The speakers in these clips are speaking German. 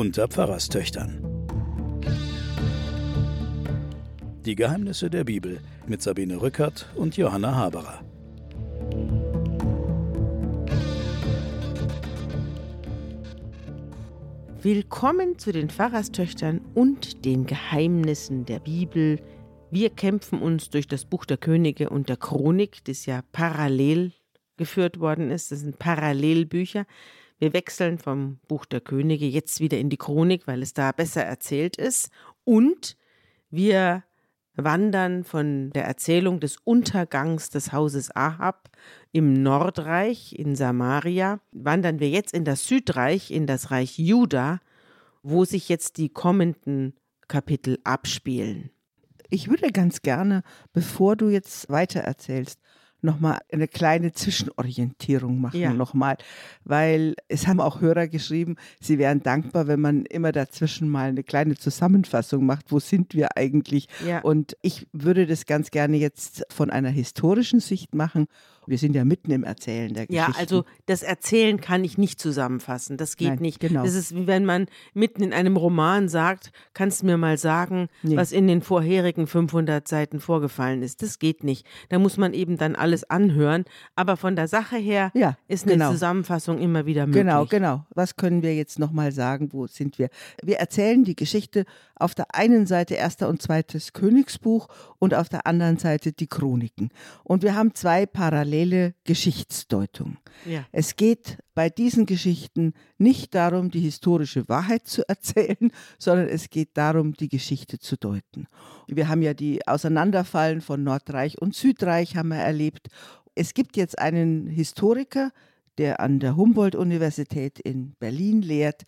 unter Pfarrerstöchtern. Die Geheimnisse der Bibel mit Sabine Rückert und Johanna Haberer. Willkommen zu den Pfarrerstöchtern und den Geheimnissen der Bibel. Wir kämpfen uns durch das Buch der Könige und der Chronik, das ja parallel geführt worden ist. Das sind Parallelbücher. Wir wechseln vom Buch der Könige jetzt wieder in die Chronik, weil es da besser erzählt ist. Und wir wandern von der Erzählung des Untergangs des Hauses Ahab im Nordreich in Samaria, wandern wir jetzt in das Südreich, in das Reich Juda, wo sich jetzt die kommenden Kapitel abspielen. Ich würde ganz gerne, bevor du jetzt weiter erzählst, nochmal eine kleine Zwischenorientierung machen, ja. nochmal, weil es haben auch Hörer geschrieben, sie wären dankbar, wenn man immer dazwischen mal eine kleine Zusammenfassung macht, wo sind wir eigentlich? Ja. Und ich würde das ganz gerne jetzt von einer historischen Sicht machen wir sind ja mitten im Erzählen der Geschichte. Ja, also das Erzählen kann ich nicht zusammenfassen. Das geht Nein, nicht. Genau. Das ist wie wenn man mitten in einem Roman sagt, kannst du mir mal sagen, nee. was in den vorherigen 500 Seiten vorgefallen ist. Das geht nicht. Da muss man eben dann alles anhören. Aber von der Sache her ja, ist eine genau. Zusammenfassung immer wieder möglich. Genau, genau. Was können wir jetzt nochmal sagen? Wo sind wir? Wir erzählen die Geschichte auf der einen Seite erster und zweites Königsbuch und auf der anderen Seite die Chroniken. Und wir haben zwei parallele parallele Geschichtsdeutung. Ja. Es geht bei diesen Geschichten nicht darum, die historische Wahrheit zu erzählen, sondern es geht darum, die Geschichte zu deuten. Wir haben ja die Auseinanderfallen von Nordreich und Südreich haben wir erlebt. Es gibt jetzt einen Historiker, der an der Humboldt-Universität in Berlin lehrt.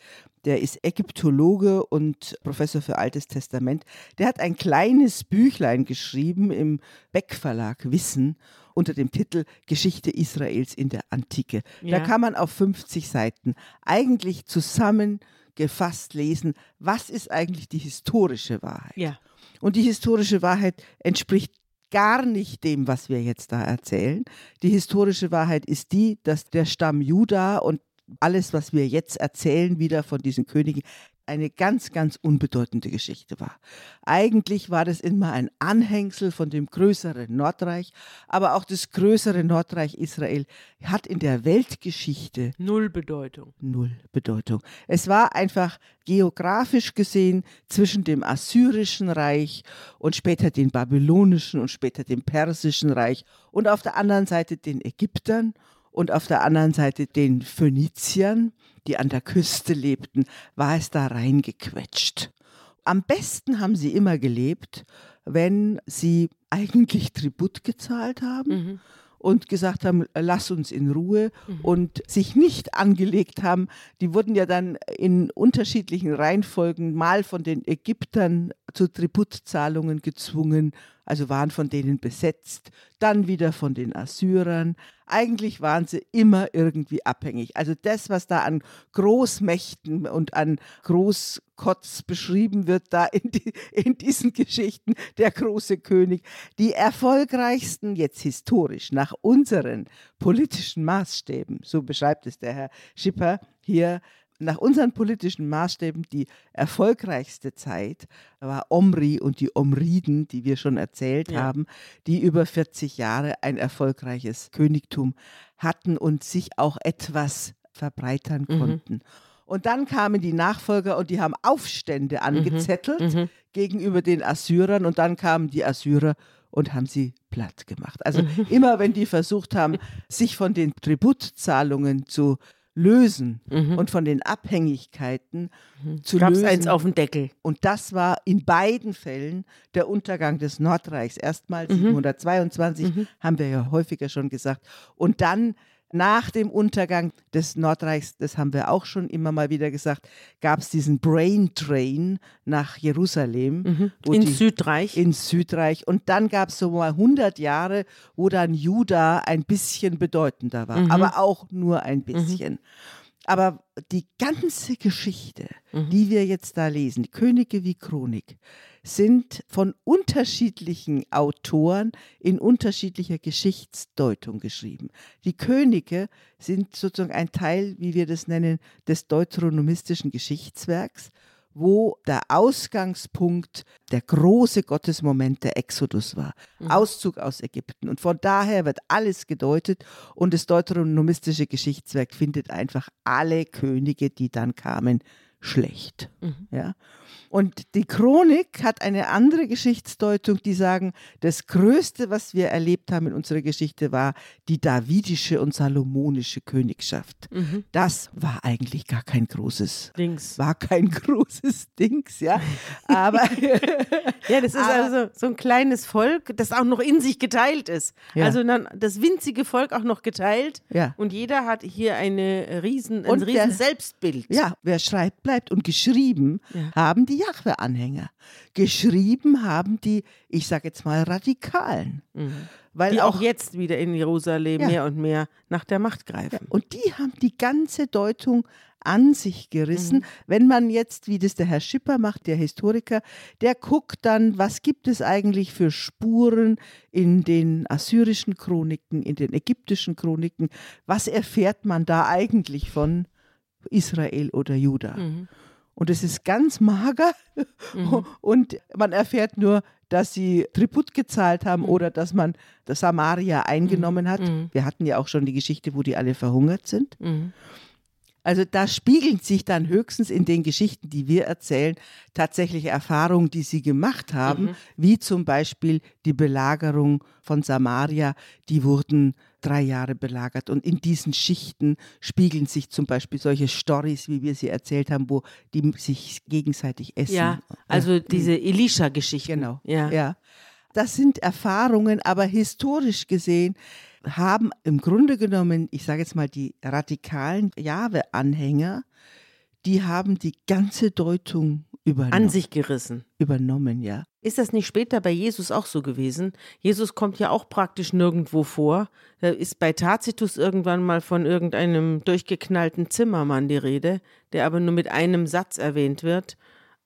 Der ist Ägyptologe und Professor für Altes Testament. Der hat ein kleines Büchlein geschrieben im Beck Verlag Wissen unter dem Titel Geschichte Israels in der Antike. Ja. Da kann man auf 50 Seiten eigentlich zusammengefasst lesen, was ist eigentlich die historische Wahrheit. Ja. Und die historische Wahrheit entspricht gar nicht dem, was wir jetzt da erzählen. Die historische Wahrheit ist die, dass der Stamm Juda und alles, was wir jetzt erzählen, wieder von diesen Königen, eine ganz, ganz unbedeutende Geschichte war. Eigentlich war das immer ein Anhängsel von dem größeren Nordreich, aber auch das größere Nordreich Israel hat in der Weltgeschichte null Bedeutung. Null Bedeutung. Es war einfach geografisch gesehen zwischen dem assyrischen Reich und später dem babylonischen und später dem persischen Reich und auf der anderen Seite den Ägyptern und auf der anderen Seite den Phöniziern, die an der Küste lebten, war es da reingequetscht. Am besten haben sie immer gelebt, wenn sie eigentlich Tribut gezahlt haben. Mhm und gesagt haben, lass uns in Ruhe mhm. und sich nicht angelegt haben. Die wurden ja dann in unterschiedlichen Reihenfolgen mal von den Ägyptern zu Tributzahlungen gezwungen, also waren von denen besetzt, dann wieder von den Assyrern. Eigentlich waren sie immer irgendwie abhängig. Also das, was da an Großmächten und an Großkotz beschrieben wird, da in, die, in diesen Geschichten, der große König, die erfolgreichsten jetzt historisch nach unseren politischen Maßstäben, so beschreibt es der Herr Schipper hier, nach unseren politischen Maßstäben die erfolgreichste Zeit war Omri und die Omriden, die wir schon erzählt ja. haben, die über 40 Jahre ein erfolgreiches Königtum hatten und sich auch etwas verbreitern mhm. konnten. Und dann kamen die Nachfolger und die haben Aufstände mhm. angezettelt mhm. gegenüber den Assyrern und dann kamen die Assyrer und haben sie platt gemacht. Also mhm. immer wenn die versucht haben, sich von den Tributzahlungen zu lösen mhm. und von den Abhängigkeiten mhm. zu Gab's lösen. eins auf den Deckel. Und das war in beiden Fällen der Untergang des Nordreichs. Erstmal mhm. 722, mhm. haben wir ja häufiger schon gesagt. Und dann nach dem Untergang des Nordreichs, das haben wir auch schon immer mal wieder gesagt, gab es diesen Brain Train nach Jerusalem. Mhm. In die, Südreich. In Südreich. Und dann gab es so mal 100 Jahre, wo dann Juda ein bisschen bedeutender war, mhm. aber auch nur ein mhm. bisschen. Mhm. Aber die ganze Geschichte, mhm. die wir jetzt da lesen, Könige wie Chronik, sind von unterschiedlichen Autoren in unterschiedlicher Geschichtsdeutung geschrieben. Die Könige sind sozusagen ein Teil, wie wir das nennen, des deuteronomistischen Geschichtswerks wo der Ausgangspunkt der große Gottesmoment der Exodus war. Mhm. Auszug aus Ägypten. Und von daher wird alles gedeutet und das deuteronomistische Geschichtswerk findet einfach alle Könige, die dann kamen, schlecht. Mhm. Ja? Und die Chronik hat eine andere Geschichtsdeutung, die sagen, das Größte, was wir erlebt haben in unserer Geschichte, war die davidische und salomonische Königschaft. Mhm. Das war eigentlich gar kein großes Dings. War kein großes Dings, ja. Aber ja, das ist also so ein kleines Volk, das auch noch in sich geteilt ist. Ja. Also dann das winzige Volk auch noch geteilt. Ja. Und jeder hat hier eine riesen, ein und riesen der, Selbstbild. Ja, wer schreibt, bleibt. Und geschrieben ja. haben die Jahwe-Anhänger. Geschrieben haben die, ich sage jetzt mal, Radikalen. Mhm. Weil die auch, auch, jetzt wieder in Jerusalem ja. mehr und mehr nach der Macht greifen. Ja, und die haben die ganze Deutung an sich gerissen. Mhm. Wenn man jetzt, wie das der Herr Schipper macht, der Historiker, der guckt dann, was gibt es eigentlich für Spuren in den assyrischen Chroniken, in den ägyptischen Chroniken, was erfährt man da eigentlich von Israel oder Juda? Mhm. Und es ist ganz mager mhm. und man erfährt nur, dass sie Tribut gezahlt haben mhm. oder dass man das Samaria eingenommen hat. Mhm. Wir hatten ja auch schon die Geschichte, wo die alle verhungert sind. Mhm. Also da spiegeln sich dann höchstens in den Geschichten, die wir erzählen, tatsächliche Erfahrungen, die sie gemacht haben, mhm. wie zum Beispiel die Belagerung von Samaria. Die wurden drei Jahre belagert und in diesen Schichten spiegeln sich zum Beispiel solche Stories, wie wir sie erzählt haben, wo die sich gegenseitig essen. Ja, also diese Elisha-Geschichten. Genau. Ja. ja. Das sind Erfahrungen, aber historisch gesehen haben im Grunde genommen, ich sage jetzt mal, die radikalen Jahwe-Anhänger, die haben die ganze Deutung übernommen. An sich gerissen. Übernommen, ja. Ist das nicht später bei Jesus auch so gewesen? Jesus kommt ja auch praktisch nirgendwo vor. Da ist bei Tacitus irgendwann mal von irgendeinem durchgeknallten Zimmermann die Rede, der aber nur mit einem Satz erwähnt wird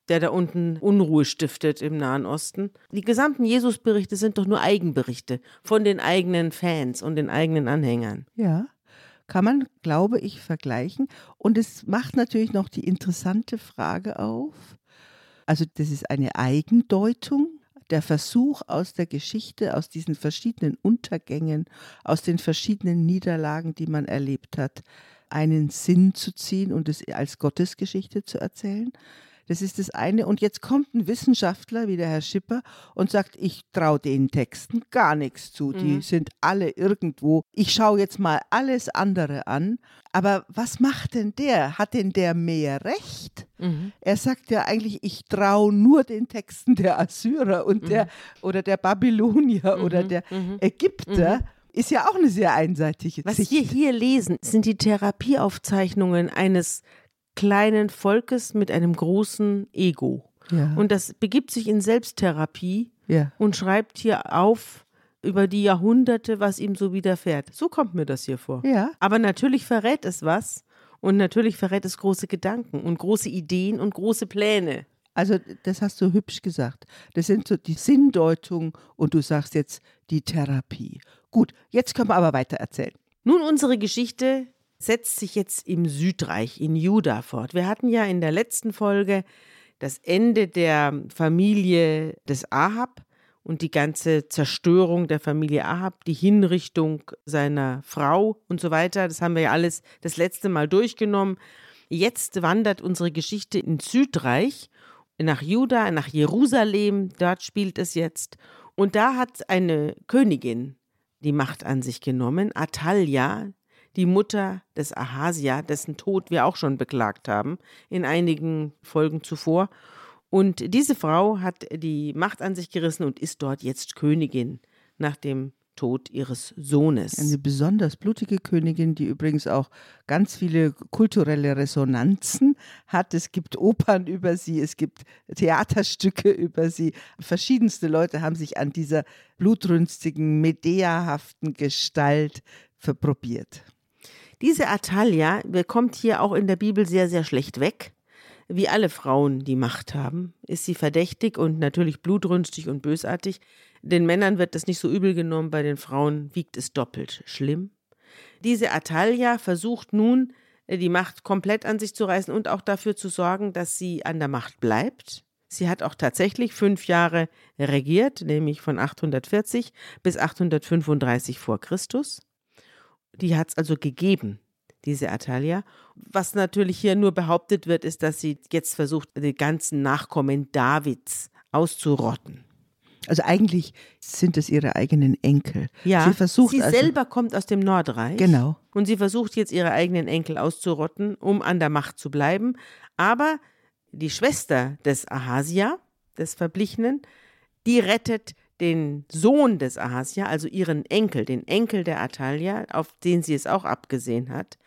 der da unten Unruhe stiftet im Nahen Osten. Die gesamten Jesusberichte sind doch nur Eigenberichte von den eigenen Fans und den eigenen Anhängern. Ja, kann man, glaube ich, vergleichen. Und es macht natürlich noch die interessante Frage auf. Also das ist eine Eigendeutung, der Versuch aus der Geschichte, aus diesen verschiedenen Untergängen, aus den verschiedenen Niederlagen, die man erlebt hat, einen Sinn zu ziehen und es als Gottesgeschichte zu erzählen. Das ist das eine. Und jetzt kommt ein Wissenschaftler wie der Herr Schipper und sagt, ich traue den Texten gar nichts zu. Mhm. Die sind alle irgendwo. Ich schaue jetzt mal alles andere an. Aber was macht denn der? Hat denn der mehr Recht? Mhm. Er sagt ja eigentlich, ich traue nur den Texten der Assyrer und mhm. der oder der Babylonier oder mhm. der mhm. Ägypter mhm. ist ja auch eine sehr einseitige Was Sicht. wir hier lesen, sind die Therapieaufzeichnungen eines kleinen Volkes mit einem großen Ego. Ja. Und das begibt sich in Selbsttherapie ja. und schreibt hier auf über die Jahrhunderte, was ihm so widerfährt. So kommt mir das hier vor. Ja. Aber natürlich verrät es was und natürlich verrät es große Gedanken und große Ideen und große Pläne. Also das hast du hübsch gesagt. Das sind so die Sinndeutung und du sagst jetzt die Therapie. Gut, jetzt können wir aber weiter erzählen. Nun unsere Geschichte setzt sich jetzt im Südreich, in Juda fort. Wir hatten ja in der letzten Folge das Ende der Familie des Ahab und die ganze Zerstörung der Familie Ahab, die Hinrichtung seiner Frau und so weiter. Das haben wir ja alles das letzte Mal durchgenommen. Jetzt wandert unsere Geschichte ins Südreich, nach Juda, nach Jerusalem, dort spielt es jetzt. Und da hat eine Königin die Macht an sich genommen, Atalia, die Mutter des Ahasia, dessen Tod wir auch schon beklagt haben in einigen Folgen zuvor. Und diese Frau hat die Macht an sich gerissen und ist dort jetzt Königin nach dem Tod ihres Sohnes. Eine besonders blutige Königin, die übrigens auch ganz viele kulturelle Resonanzen hat. Es gibt Opern über sie, es gibt Theaterstücke über sie. Verschiedenste Leute haben sich an dieser blutrünstigen, medeahaften Gestalt verprobiert. Diese Atalia kommt hier auch in der Bibel sehr, sehr schlecht weg. wie alle Frauen, die Macht haben, ist sie verdächtig und natürlich blutrünstig und bösartig. Den Männern wird das nicht so übel genommen, bei den Frauen wiegt es doppelt schlimm. Diese Atalia versucht nun, äh, die Macht komplett an sich zu reißen und auch dafür zu sorgen, dass sie an der Macht bleibt. Sie hat auch tatsächlich fünf Jahre regiert, nämlich von 840 bis 835 vor Christus. Die hat es also gegeben, diese Atalia. Was natürlich hier nur behauptet wird, ist, dass sie jetzt versucht, die ganzen Nachkommen Davids auszurotten. Also eigentlich sind es ihre eigenen Enkel. Ja, sie versucht sie also, selber kommt aus dem Nordreich. Genau. Und sie versucht jetzt ihre eigenen Enkel auszurotten, um an der Macht zu bleiben. Aber die Schwester des Ahasia, des Verblichenen, die rettet den Sohn des Ahasia, also ihren Enkel, den Enkel der Atalia, auf den sie es auch abgesehen hat,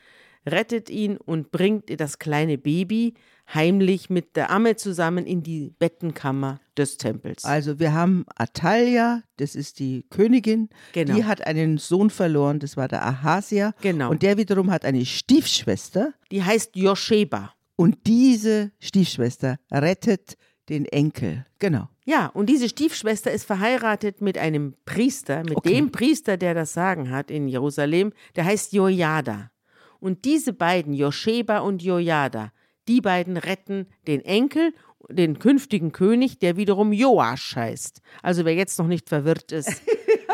rettet ihn und bringt das kleine Baby heimlich mit der Amme zusammen in die Bettenkammer des Tempels. Also wir haben Atalia, das ist die Königin, Genau. die hat einen Sohn verloren, das war der Ahasia. Genau. Und der wiederum hat eine Stiefschwester Die heißt Josheba. und diese Stiefschwester rettet den Enkel. Genau. Ja, und diese Stiefschwester ist verheiratet mit einem Priester, mit Okay. dem Priester, der das Sagen hat in Jerusalem, der heißt Jojada. Und diese beiden, Josheba und Jojada, die beiden retten den Enkel, den künftigen König, der wiederum Joasch heißt. Also wer jetzt noch nicht verwirrt ist,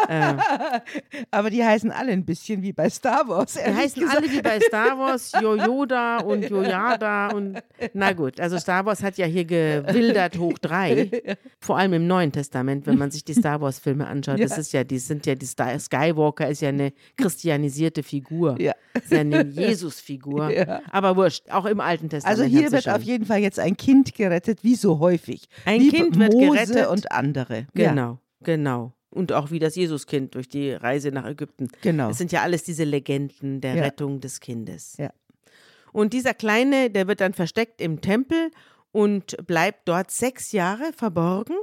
Aber die heißen alle ein bisschen wie bei Star Wars. die heißen gesagt. alle wie bei Star Wars, Jojoda und Jojada und na gut, also Star Wars hat ja hier gewildert hoch drei, vor allem im Neuen Testament, wenn man sich die Star Wars Filme anschaut, das Ja. ist ja, die sind ja, die Star Skywalker ist ja eine christianisierte Figur, Ja. ist ja eine Jesus-Figur, Ja. aber wurscht, auch im Alten Testament. Also hier wird auf jeden Fall jetzt ein Kind gerettet, wie so häufig. Ein wie Kind wird Mose gerettet. und andere. Ja, Genau, genau. Und auch wie das Jesuskind durch die Reise nach Ägypten. Genau. Es sind ja alles diese Legenden der Ja. Rettung des Kindes. Ja. Und dieser Kleine, der wird dann versteckt im Tempel und bleibt dort sechs Jahre verborgen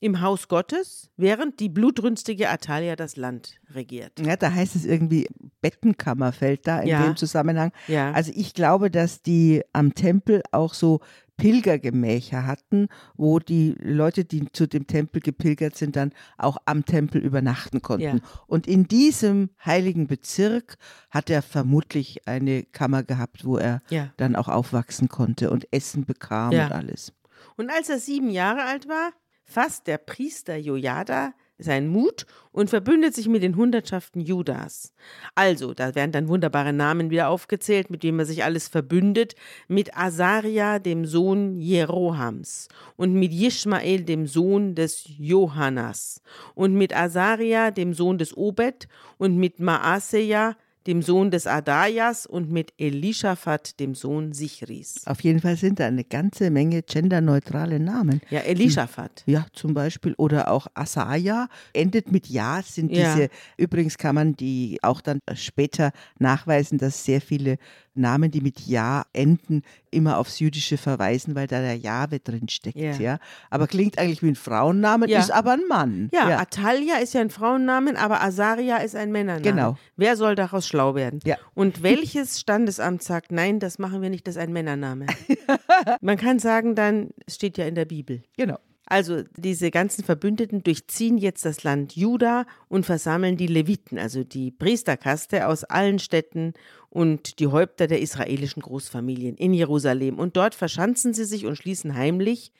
im Haus Gottes, während die blutrünstige Atalia das Land regiert. Ja, da heißt es irgendwie Bettenkammer fällt da in Ja. dem Zusammenhang. Ja. Also ich glaube, dass die am Tempel auch so Pilgergemächer hatten, wo die Leute, die zu dem Tempel gepilgert sind, dann auch am Tempel übernachten konnten. Ja. Und in diesem heiligen Bezirk hat er vermutlich eine Kammer gehabt, wo er Ja. dann auch aufwachsen konnte und Essen bekam Ja. und alles. Und als er sieben Jahre alt war, fasst der Priester Jojada seinen Mut und verbündet sich mit den Hundertschaften Judas. Also, da werden dann wunderbare Namen wieder aufgezählt, mit denen er sich alles verbündet, mit Asaria, dem Sohn Jerohams, und mit Ishmael, dem Sohn des Johannas, und mit Asaria, dem Sohn des Obed, und mit Maaseja, dem Sohn des Adajas, und mit Elishaphat, dem Sohn Sichris. Auf jeden Fall sind da eine ganze Menge genderneutrale Namen. Ja, Elishaphat. Ja, zum Beispiel. Oder auch Asaya endet mit Ja, sind Ja. diese, übrigens kann man die auch dann später nachweisen, dass sehr viele Namen, die mit Ja enden, immer aufs Jüdische verweisen, weil da der Jahwe drin steckt. Ja. Ja. Aber klingt eigentlich wie ein Frauennamen, Ja. ist aber ein Mann. Ja, Atalia ist ja ein Frauennamen, aber Asaria ist ein Männername. Genau. Wer soll daraus schlau werden? Ja. Und welches Standesamt sagt, nein, das machen wir nicht, das ist ein Männername? Man kann sagen dann, es steht ja in der Bibel. genau. Also diese ganzen Verbündeten durchziehen jetzt das Land Juda und versammeln die Leviten, also die Priesterkaste aus allen Städten und die Häupter der israelischen Großfamilien in Jerusalem. Und dort verschanzen sie sich und schließen heimlich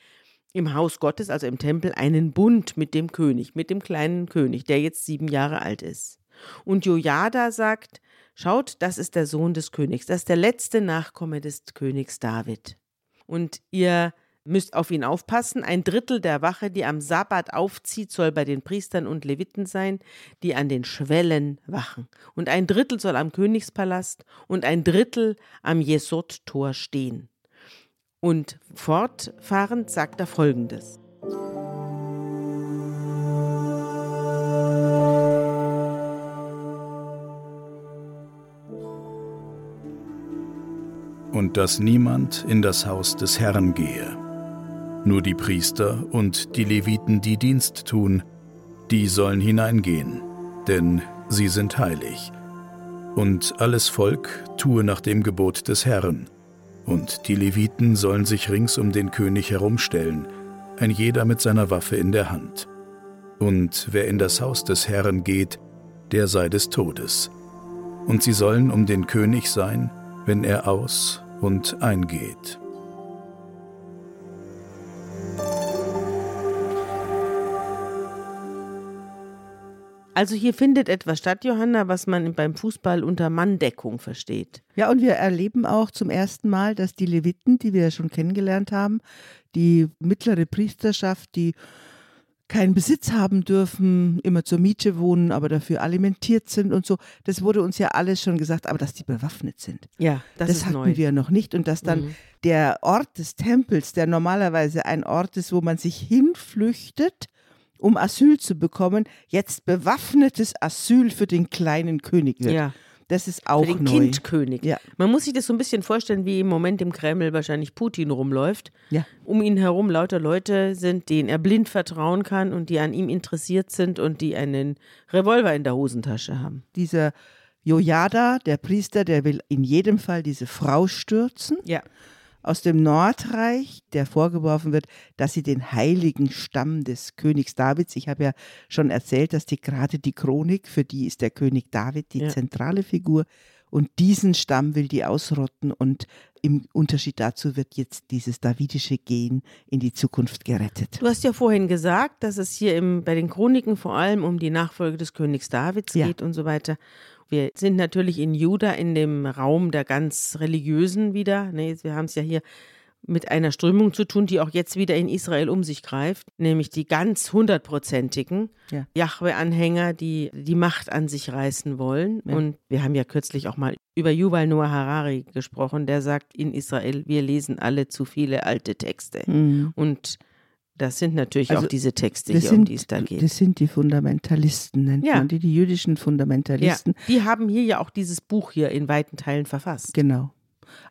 im Haus Gottes, also im Tempel, einen Bund mit dem König, mit dem kleinen König, der jetzt sieben Jahre alt ist. Und Jojada sagt, schaut, das ist der Sohn des Königs, das ist der letzte Nachkomme des Königs David. Und ihr müsst auf ihn aufpassen. Ein Drittel der Wache, die am Sabbat aufzieht, soll bei den Priestern und Leviten sein, die an den Schwellen wachen. Und ein Drittel soll am Königspalast und ein Drittel am Jesod-Tor stehen. Und fortfahrend sagt er folgendes. und dass niemand in das Haus des Herrn gehe. Nur die Priester und die Leviten, die Dienst tun, die sollen hineingehen, denn sie sind heilig. Und alles Volk tue nach dem Gebot des Herrn Und die Leviten sollen sich rings um den König herumstellen, ein jeder mit seiner Waffe in der Hand. Und wer in das Haus des Herrn geht, der sei des Todes. Und sie sollen um den König sein, wenn er aus und eingeht. Also hier findet etwas statt, Johanna, was man beim Fußball unter Manndeckung versteht. Ja, und wir erleben auch zum ersten Mal, dass die Leviten, die wir ja schon kennengelernt haben, die mittlere Priesterschaft, die keinen Besitz haben dürfen, immer zur Miete wohnen, aber dafür alimentiert sind und so. Das wurde uns ja alles schon gesagt, aber dass die bewaffnet sind. Ja, das, das hatten neu. wir noch nicht. Und dass dann Mhm. der Ort des Tempels, der normalerweise ein Ort ist, wo man sich hinflüchtet, um Asyl zu bekommen, jetzt bewaffnetes Asyl für den kleinen König wird. Ja, Das ist auch für den neu. Kindkönig. Ja. Man muss sich das so ein bisschen vorstellen, wie im Moment im Kreml wahrscheinlich Putin rumläuft. Ja. Um ihn herum lauter Leute sind, denen er blind vertrauen kann und die an ihm interessiert sind und die einen Revolver in der Hosentasche haben. Dieser Jojada, der Priester, der will in jedem Fall diese Frau stürzen. Ja. Aus dem Nordreich, der vorgeworfen wird, dass sie den heiligen Stamm des Königs Davids, ich habe ja schon erzählt, dass die gerade die Chronik, für die ist der König David die Ja. zentrale Figur und diesen Stamm will die ausrotten und im Unterschied dazu wird jetzt dieses davidische Gen in die Zukunft gerettet. Du hast ja vorhin gesagt, dass es hier im, bei den Chroniken vor allem um die Nachfolge des Königs Davids Ja. geht und so weiter. Wir sind natürlich in Juda in dem Raum der ganz Religiösen wieder. Ne, wir haben es ja hier mit einer Strömung zu tun, die auch jetzt wieder in Israel um sich greift, nämlich die ganz hundertprozentigen Ja. Yahweh-Anhänger, die die Macht an sich reißen wollen. Ja. Und wir haben ja kürzlich auch mal über Yuval Noah Harari gesprochen, der sagt in Israel, wir lesen alle zu viele alte Texte. Mhm. Und das sind natürlich Also, auch diese Texte hier, um sind, die es da geht. das sind die Fundamentalisten, nennt Ja. man die, die jüdischen Ja, Fundamentalisten. die haben hier ja auch dieses Buch hier in weiten Teilen verfasst. Genau.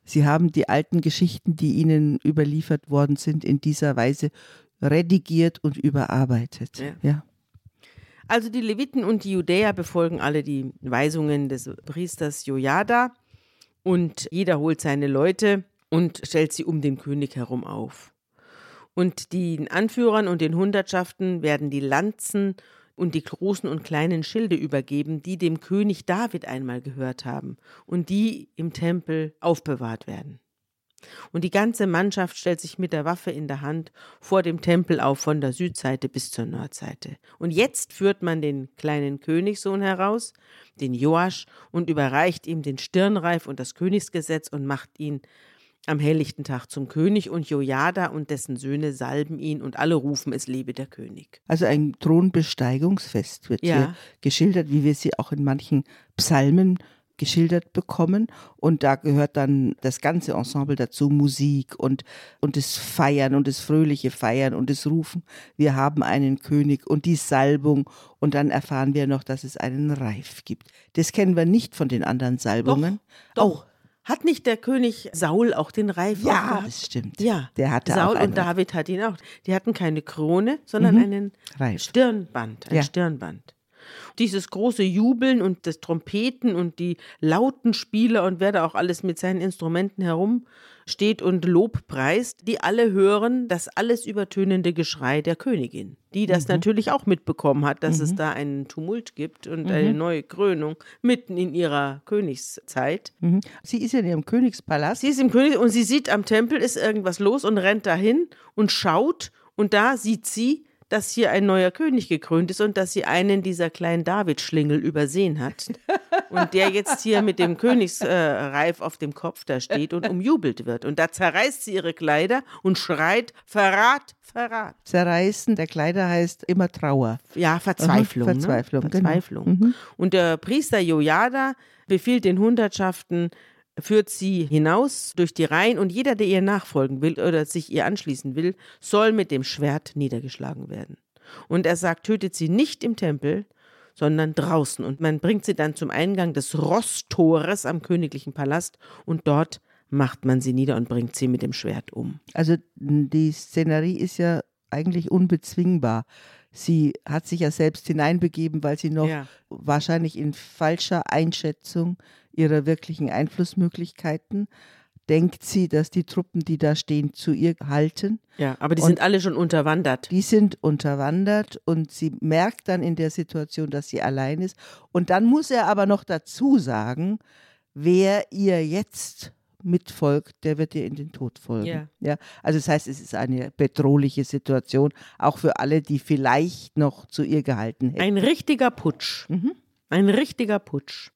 Sie haben die alten Geschichten, die ihnen überliefert worden sind, in dieser Weise redigiert und überarbeitet. Ja. ja. Also die Leviten und die Judäer befolgen alle die Weisungen des Priesters Jojada und jeder holt seine Leute und stellt sie um den König herum auf. Und den Anführern und den Hundertschaften werden die Lanzen und die großen und kleinen Schilde übergeben, die dem König David einmal gehört haben und die im Tempel aufbewahrt werden. Und die ganze Mannschaft stellt sich mit der Waffe in der Hand vor dem Tempel auf, von der Südseite bis zur Nordseite. Und jetzt führt man den kleinen Königssohn heraus, den Joasch, und überreicht ihm den Stirnreif und das Königsgesetz und macht ihn am helllichten Tag zum König. Und Jojada und dessen Söhne salben ihn und alle rufen, es lebe der König. Also ein Thronbesteigungsfest wird Ja. hier geschildert, wie wir sie auch in manchen Psalmen geschildert bekommen. Und da gehört dann das ganze Ensemble dazu, Musik und, und das Feiern und das fröhliche Feiern und das Rufen, wir haben einen König und die Salbung. Und dann erfahren wir noch, dass es einen Reif gibt. Das kennen wir nicht von den anderen Salbungen. Doch. Hat nicht der König Saul auch den Reif Ja, aufgehabt? das stimmt. Ja, Der hatte Saul auch und David hat ihn auch. Die hatten keine Krone, sondern einen Reif. Stirnband, ein Ja. Stirnband. Dieses große Jubeln und das Trompeten und die lauten Spieler und wer da auch alles mit seinen Instrumenten herumsteht und Lob preist, die alle hören das alles übertönende Geschrei der Königin, die das natürlich auch mitbekommen hat, dass es da einen Tumult gibt und eine neue Krönung mitten in ihrer Königszeit. Mhm. Sie ist ja in ihrem Königspalast. Sie ist im König und sie sieht am Tempel ist irgendwas los und rennt dahin und schaut und da sieht sie, dass hier ein neuer König gekrönt ist und dass sie einen dieser kleinen David-Schlingel übersehen hat und der jetzt hier mit dem Königsreif auf dem Kopf da steht und umjubelt wird und da zerreißt sie ihre Kleider und schreit Verrat, Verrat. Zerreißen der Kleider heißt immer Trauer. Ja, Verzweiflung. Aha, Verzweiflung, ne? genau. Verzweiflung. Und der Priester Jojada befiehlt den Hundertschaften, führt sie hinaus durch die Reihen und jeder, der ihr nachfolgen will oder sich ihr anschließen will, soll mit dem Schwert niedergeschlagen werden. Und er sagt, tötet sie nicht im Tempel, sondern draußen. Und man bringt sie dann zum Eingang des Rosttores am königlichen Palast und dort macht man sie nieder und bringt sie mit dem Schwert um. Also die Szenerie ist ja eigentlich unbezwingbar. Sie hat sich ja selbst hineinbegeben, weil sie noch Ja. wahrscheinlich in falscher Einschätzung ihrer wirklichen Einflussmöglichkeiten denkt sie, dass die Truppen, die da stehen, zu ihr halten. Ja, aber die Und- sind alle schon unterwandert. Die sind unterwandert und sie merkt dann in der Situation, dass sie allein ist. Und dann muss er aber noch dazu sagen, wer ihr jetzt mitfolgt, der wird ihr in den Tod folgen. Ja. Ja, also das heißt, es ist eine bedrohliche Situation, auch für alle, die vielleicht noch zu ihr gehalten hätten. Ein richtiger Putsch. Mhm. Ein richtiger Putsch.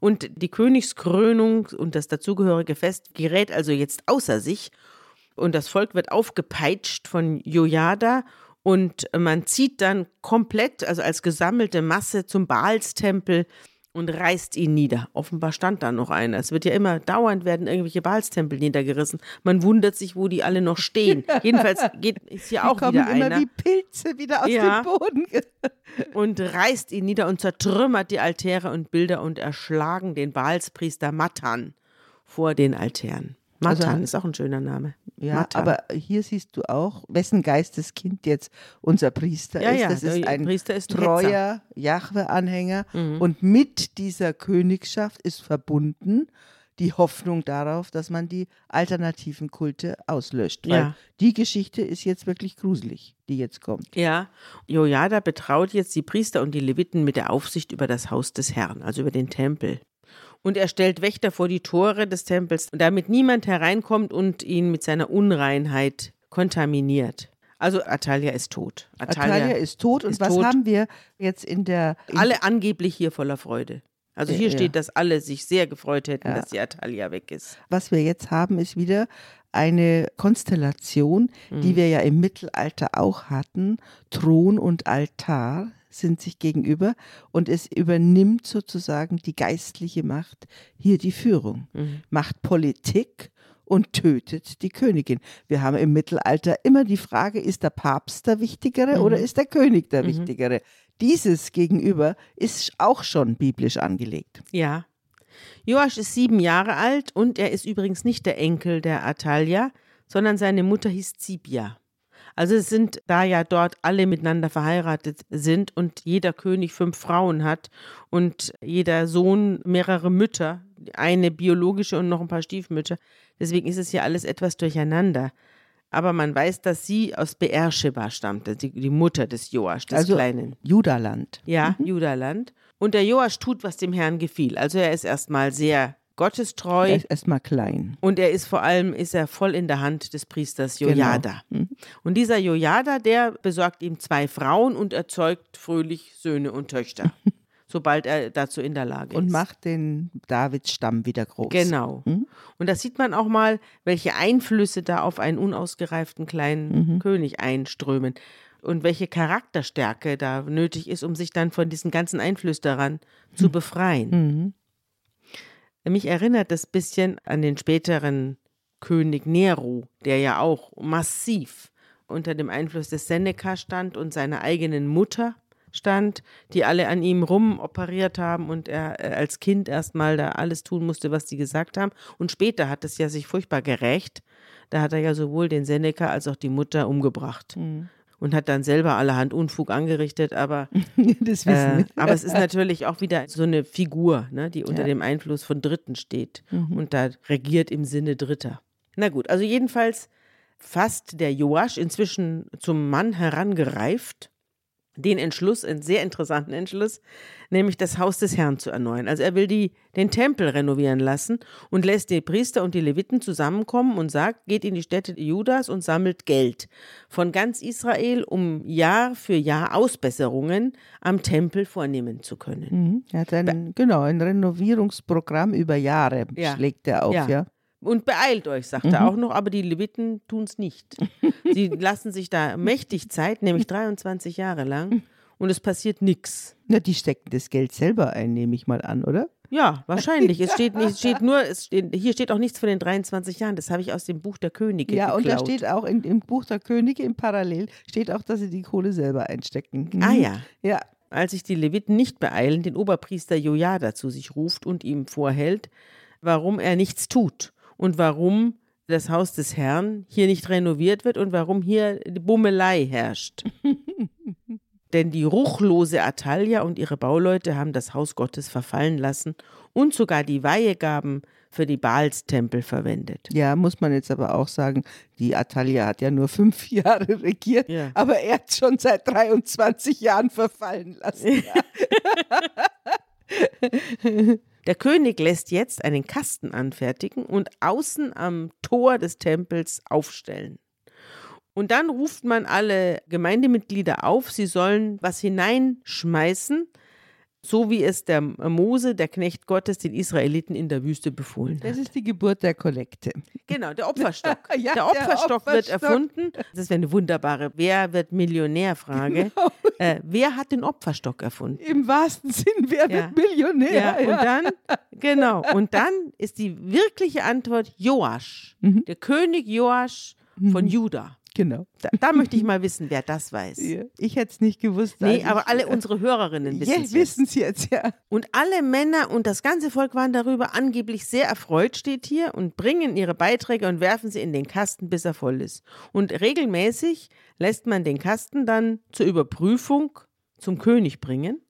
Und die Königskrönung und das dazugehörige Fest gerät also jetzt außer sich. Und das Volk wird aufgepeitscht von Jojada. Und man zieht dann komplett, also als gesammelte Masse zum Baalstempel und reißt ihn nieder. Offenbar stand da noch einer. Es wird ja immer dauernd werden irgendwelche Baalstempel niedergerissen. Man wundert sich, wo die alle noch stehen. Jedenfalls geht, ist hier Die auch kommen wieder immer einer wie Pilze wieder aus Ja. dem Boden. und reißt ihn nieder und zertrümmert die Altäre und Bilder und erschlagen den Baalspriester Matan vor den Altären. Matan Also- ist auch ein schöner Name. Ja, Matan. aber hier siehst du auch, wessen Geisteskind jetzt unser Priester Ja, ist. ja, das ist ein Priester ist treuer Jahwe-Anhänger. Mhm. Und mit dieser Königschaft ist verbunden die Hoffnung darauf, dass man die alternativen Kulte auslöscht. Weil Ja. die Geschichte ist jetzt wirklich gruselig, die jetzt kommt. Ja, Jojada betraut jetzt die Priester und die Leviten mit der Aufsicht über das Haus des Herrn, also über den Tempel. Und er stellt Wächter vor die Tore des Tempels, damit niemand hereinkommt und ihn mit seiner Unreinheit kontaminiert. Also Atalia ist tot. Atalia ist tot. Und ist was tot. haben wir jetzt in der. In alle angeblich hier voller Freude. Also hier Ja. steht, dass alle sich sehr gefreut hätten, Ja. dass die Atalia weg ist. was wir jetzt haben, ist wieder eine Konstellation, Mhm. die wir ja im Mittelalter auch hatten. Thron und Altar sind sich gegenüber und es übernimmt sozusagen die geistliche Macht hier die Führung, Mhm. macht Politik und tötet die Königin. Wir haben im Mittelalter immer die Frage, ist der Papst der Wichtigere Mhm. oder ist der König der Wichtigere? Dieses Gegenüber ist auch schon biblisch angelegt. Ja. Joasch ist sieben Jahre alt und er ist übrigens nicht der Enkel der Atalia, sondern seine Mutter hieß Zibia. Also es sind, da ja dort alle miteinander verheiratet sind und jeder König fünf Frauen hat und jeder Sohn mehrere Mütter, eine biologische und noch ein paar Stiefmütter, deswegen ist es hier alles etwas durcheinander. Aber man weiß, dass sie aus Beersheba stammte, die, die Mutter des Joasch, des Also Kleinen. Judaland. Ja, Judaland. Und der Joasch tut, was dem Herrn gefiel. Also er ist erstmal sehr gottestreu Er ist erstmal klein. und er ist vor allem ist er voll in der Hand des Priesters Jojada. Genau. Und dieser Jojada, der besorgt ihm zwei Frauen und erzeugt fröhlich Söhne und Töchter, sobald er dazu in der Lage Und ist. macht den Davidsstamm wieder groß. Genau. Und da sieht man auch mal, welche Einflüsse da auf einen unausgereiften kleinen König einströmen und welche Charakterstärke da nötig ist, um sich dann von diesen ganzen Einflüsterern zu befreien. Mich erinnert das bisschen an den späteren König Nero, der ja auch massiv unter dem Einfluss des Seneca stand und seiner eigenen Mutter stand, die alle an ihm rumoperiert haben und er äh, als Kind erstmal da alles tun musste, was die gesagt haben. Und später hat es ja sich furchtbar gerächt. Da hat er ja sowohl den Seneca als auch die Mutter umgebracht. Und hat dann selber allerhand Unfug angerichtet, aber das wissen äh, aber es ist natürlich auch wieder so eine Figur, ne, die unter Ja. dem Einfluss von Dritten steht und da regiert im Sinne Dritter. Na gut, also jedenfalls fasst der Joasch inzwischen zum Mann herangereift den Entschluss, einen sehr interessanten Entschluss, nämlich das Haus des Herrn zu erneuern. Also er will die, den Tempel renovieren lassen und lässt die Priester und die Leviten zusammenkommen und sagt, geht in die Städte Judas und sammelt Geld von ganz Israel, um Jahr für Jahr Ausbesserungen am Tempel vornehmen zu können. Mhm. Er hat ein, genau, ein Renovierungsprogramm über Jahre Ja. schlägt er auf, Ja. ja. Und beeilt euch, sagt er auch noch, aber die Leviten tun es nicht. Sie lassen sich da mächtig Zeit, nämlich 23 Jahre lang, und es passiert nichts. Na, die stecken das Geld selber ein, nehme ich mal an, oder? Ja, wahrscheinlich. Es steht, nicht, steht nur, es steht, hier steht auch nichts von den 23 Jahren. Das habe ich aus dem Buch der Könige Ja, und da geklaut. steht auch in, im Buch der Könige im Parallel, steht auch, dass sie die Kohle selber einstecken. Mhm. Ah ja. Ja, Als sich die Leviten nicht beeilen, den Oberpriester Jojada zu sich ruft und ihm vorhält, warum er nichts tut und warum das Haus des Herrn hier nicht renoviert wird und warum hier die Bummelei herrscht. Denn die ruchlose Atalia und ihre Bauleute haben das Haus Gottes verfallen lassen und sogar die Weihegaben für die Baalstempel verwendet. Ja, muss man jetzt aber auch sagen, die Atalia hat ja nur fünf Jahre regiert, Ja. aber er hat schon seit 23 Jahren verfallen lassen. Der König lässt jetzt einen Kasten anfertigen und außen am Tor des Tempels aufstellen. Und dann ruft man alle Gemeindemitglieder auf, sie sollen was hineinschmeißen, so wie es der Mose, der Knecht Gottes, den Israeliten in der Wüste befohlen Das hat. ist die Geburt der Kollekte. Genau, der Opferstock. Ja, der der Opferstock wird Opferstock. erfunden. Das wäre eine wunderbare Wer wird Millionär-Frage. Genau. Äh, wer hat den Opferstock erfunden? Im wahrsten Sinn, wer Ja. wird Millionär? Ja, und dann, genau, und dann ist die wirkliche Antwort Joasch, Mhm. der König Joasch von Juda. Genau. Da, da möchte ich mal wissen, wer das weiß. Ja, Ich hätte es nicht gewusst. Nee, aber alle unsere Hörerinnen wissen ja, es. wissen es jetzt, ja. Und alle Männer und das ganze Volk waren darüber angeblich sehr erfreut, steht hier, und bringen ihre Beiträge und werfen sie in den Kasten, bis er voll ist. Und regelmäßig lässt man den Kasten dann zur Überprüfung zum König bringen.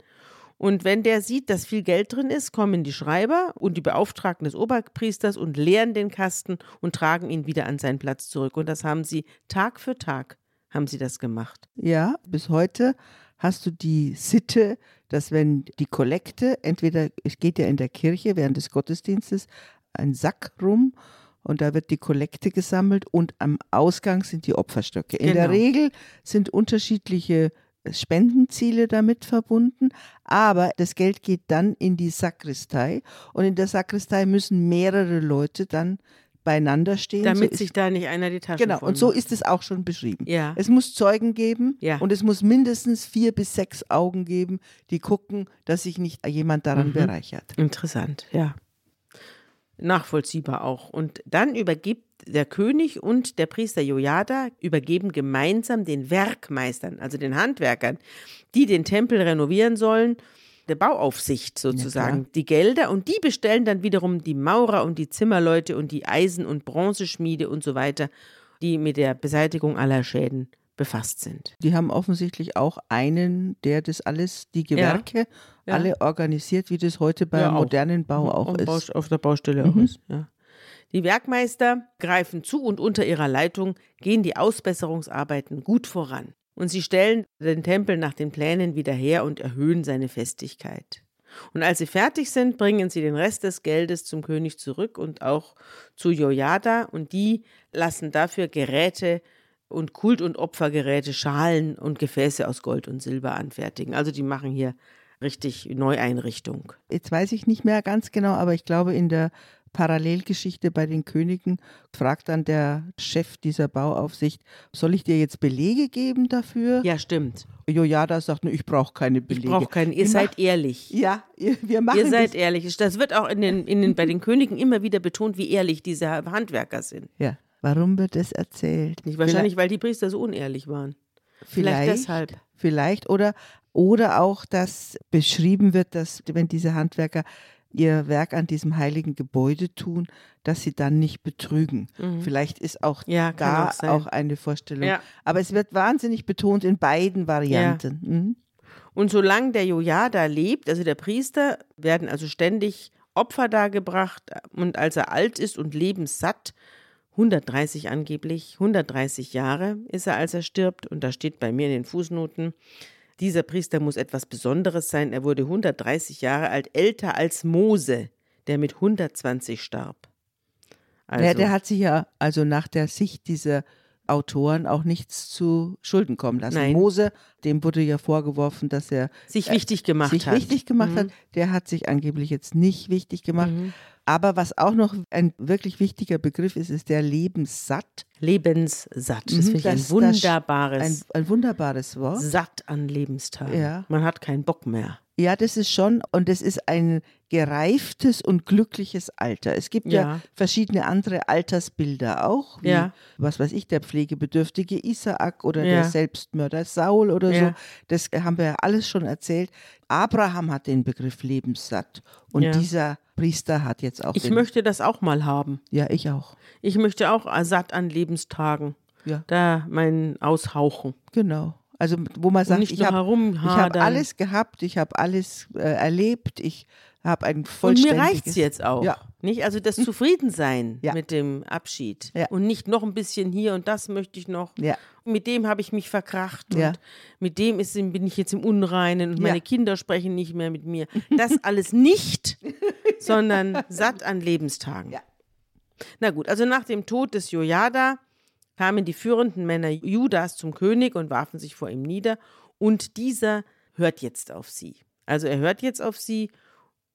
Und wenn der sieht, dass viel Geld drin ist, kommen die Schreiber und die Beauftragten des Oberpriesters und leeren den Kasten und tragen ihn wieder an seinen Platz zurück. Und das haben sie Tag für Tag, haben sie das gemacht. Ja, bis heute hast du die Sitte, dass wenn die Kollekte, entweder, es geht ja in der Kirche während des Gottesdienstes, ein Sack rum und da wird die Kollekte gesammelt und am Ausgang sind die Opferstöcke. In der Genau. Regel sind unterschiedliche Spendenziele damit verbunden, aber das Geld geht dann in die Sakristei und in der Sakristei müssen mehrere Leute dann beieinander stehen. Damit so sich da nicht einer die Taschen Genau, und so ist es auch schon beschrieben. Ja. Es muss Zeugen geben Ja. und es muss mindestens vier bis sechs Augen geben, die gucken, dass sich nicht jemand daran Mhm. bereichert. Interessant, ja. Nachvollziehbar auch. Und dann übergibt der König und der Priester Jojada übergeben gemeinsam den Werkmeistern, also den Handwerkern, die den Tempel renovieren sollen, der Bauaufsicht sozusagen, die Gelder und die bestellen dann wiederum die Maurer und die Zimmerleute und die Eisen- und Bronzeschmiede und so weiter, die mit der Beseitigung aller Schäden befasst sind. Die haben offensichtlich auch einen, der das alles, die Gewerke, Ja. alle organisiert, wie das heute beim Ja, modernen Bau auch Am ist. Auf der Baustelle auch ist, ja. Die Werkmeister greifen zu und unter ihrer Leitung gehen die Ausbesserungsarbeiten gut voran. Und sie stellen den Tempel nach den Plänen wieder her und erhöhen seine Festigkeit. Und als sie fertig sind, bringen sie den Rest des Geldes zum König zurück und auch zu Jojada und die lassen dafür Geräte und Kult- und Opfergeräte, Schalen und Gefäße aus Gold und Silber anfertigen. Also die machen hier richtig Neueinrichtung. Jetzt weiß ich nicht mehr ganz genau, aber ich glaube, in der Parallelgeschichte bei den Königen fragt dann der Chef dieser Bauaufsicht, soll ich dir jetzt Belege geben dafür? Ja, stimmt. Jojada sagt, "Ne, ich brauche keine Ich Belege. brauche keinen. Ihr Wir seid ehrlich. Ja, wir machen Ihr seid das. ehrlich. Das wird auch in den, in den, bei den Königen immer wieder betont, wie ehrlich diese Handwerker sind. Ja. Warum wird das erzählt? Nicht wahrscheinlich, weil die Priester so unehrlich waren. Vielleicht, Vielleicht deshalb. Vielleicht oder, oder auch, dass beschrieben wird, dass wenn diese Handwerker ihr Werk an diesem heiligen Gebäude tun, dass sie dann nicht betrügen. Vielleicht ist auch Mhm. Ja, da auch auch eine Vorstellung. Ja. Aber es wird wahnsinnig betont in beiden Varianten. Mhm. Und solange der Jojada lebt, also der Priester, werden also ständig Opfer dargebracht. Und als er alt ist und lebenssatt, 130 angeblich, 130 Jahre ist er, als er stirbt. Und da steht bei mir in den Fußnoten, dieser Priester muss etwas Besonderes sein. Er wurde 130 Jahre alt, älter als Mose, der mit 120 starb. Also, der, der hat sich ja also nach der Sicht dieser Autoren auch nichts zu Schulden kommen lassen. Nein. Mose, dem wurde ja vorgeworfen, dass er sich wichtig gemacht sich hat. wichtig gemacht Mhm. hat. Der hat sich angeblich jetzt nicht wichtig gemacht. Aber was auch noch ein wirklich wichtiger Begriff ist, ist der Lebenssatt. Lebenssatt. Das Mhm, finde ich ein das- das- wunderbares, Ein, ein wunderbares Wort. satt an Lebenstagen. Ja. Man hat keinen Bock mehr. Ja, das ist schon, und es ist ein gereiftes und glückliches Alter. Es gibt ja, Ja. verschiedene andere Altersbilder auch, wie, Ja. was weiß ich, der pflegebedürftige Isaak oder Ja. der Selbstmörder Saul oder so. Das haben wir ja alles schon erzählt. Abraham hat den Begriff lebenssatt und dieser Priester hat jetzt auch Ich möchte das auch mal haben. Ja, ich auch. Ich möchte auch satt an Lebenstagen. Ja. Da mein Aushauchen. Genau. Also wo man sagt, ich habe hab alles gehabt, ich habe alles äh, erlebt, ich habe ein Und mir vollständiges... reicht's jetzt auch. Ja. Nicht? Also das Zufriedensein Ja. mit dem Abschied. Ja. Und nicht noch ein bisschen hier und das möchte ich noch. Ja. Mit dem habe ich mich verkracht Ja. und mit dem ist, bin ich jetzt im Unreinen und meine Kinder sprechen nicht mehr mit mir. Das alles nicht, sondern satt an Lebenstagen. Na gut, also nach dem Tod des Jojada kamen die führenden Männer Judas zum König und warfen sich vor ihm nieder und dieser hört jetzt auf sie. Also er hört jetzt auf sie,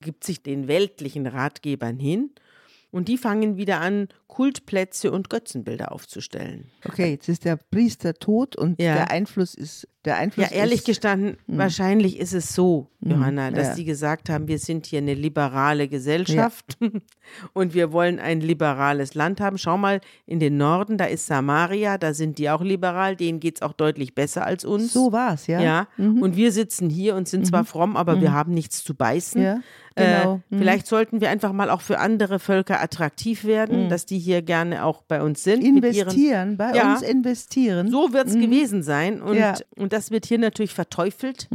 gibt sich den weltlichen Ratgebern hin und die fangen wieder an, Kultplätze und Götzenbilder aufzustellen. Okay, jetzt ist der Priester tot und Ja. der Einfluss ist der Einfluss Ja, ehrlich ist, gestanden, wahrscheinlich ist es so, Johanna, dass ja. die gesagt haben, wir sind hier eine liberale Gesellschaft und wir wollen ein liberales Land haben. Schau mal in den Norden, da ist Samaria, da sind die auch liberal, denen geht es auch deutlich besser als uns. So war's, ja. Ja, Mhm. und wir sitzen hier und sind zwar fromm, aber wir haben nichts zu beißen. Ja, genau. Äh, vielleicht sollten wir einfach mal auch für andere Völker attraktiv werden, dass die hier gerne auch bei uns sind. mit ihren- Investieren, bei Ja. uns investieren. so wird es gewesen sein. Und, Mhm. Ja. Mhm. und das wird hier natürlich verteufelt.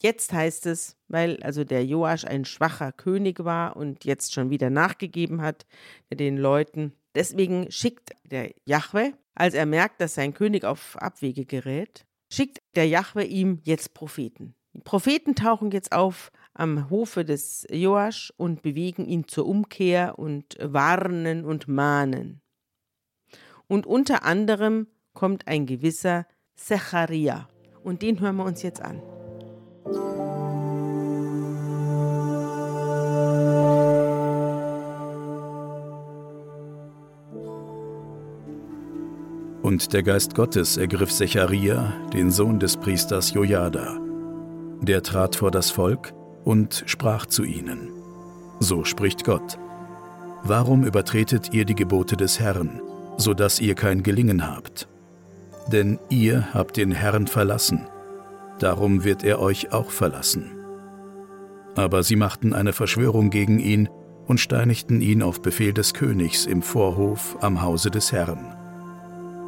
Jetzt heißt es, weil also der Joasch ein schwacher König war und jetzt schon wieder nachgegeben hat den Leuten. Deswegen schickt der Jahwe, als er merkt, dass sein König auf Abwege gerät, schickt der Jahwe ihm jetzt Propheten. Die Propheten tauchen jetzt auf am Hofe des Joasch und bewegen ihn zur Umkehr und warnen und mahnen. Und unter anderem kommt ein gewisser Zecharia. Und den hören wir uns jetzt an. Und der Geist Gottes ergriff Secharia, den Sohn des Priesters Jojada. Der trat vor das Volk und sprach zu ihnen. So spricht Gott. Warum übertretet ihr die Gebote des Herrn, so dass ihr kein Gelingen habt? Denn ihr habt den Herrn verlassen, darum wird er euch auch verlassen. Aber sie machten eine Verschwörung gegen ihn und steinigten ihn auf Befehl des Königs im Vorhof am Hause des Herrn.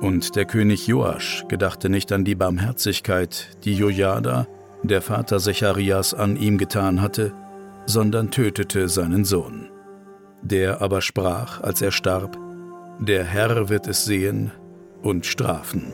Und der König Joasch gedachte nicht an die Barmherzigkeit, die Jojada, der Vater Zecharias, an ihm getan hatte, sondern tötete seinen Sohn. Der aber sprach, als er starb, Der Herr wird es sehen und strafen.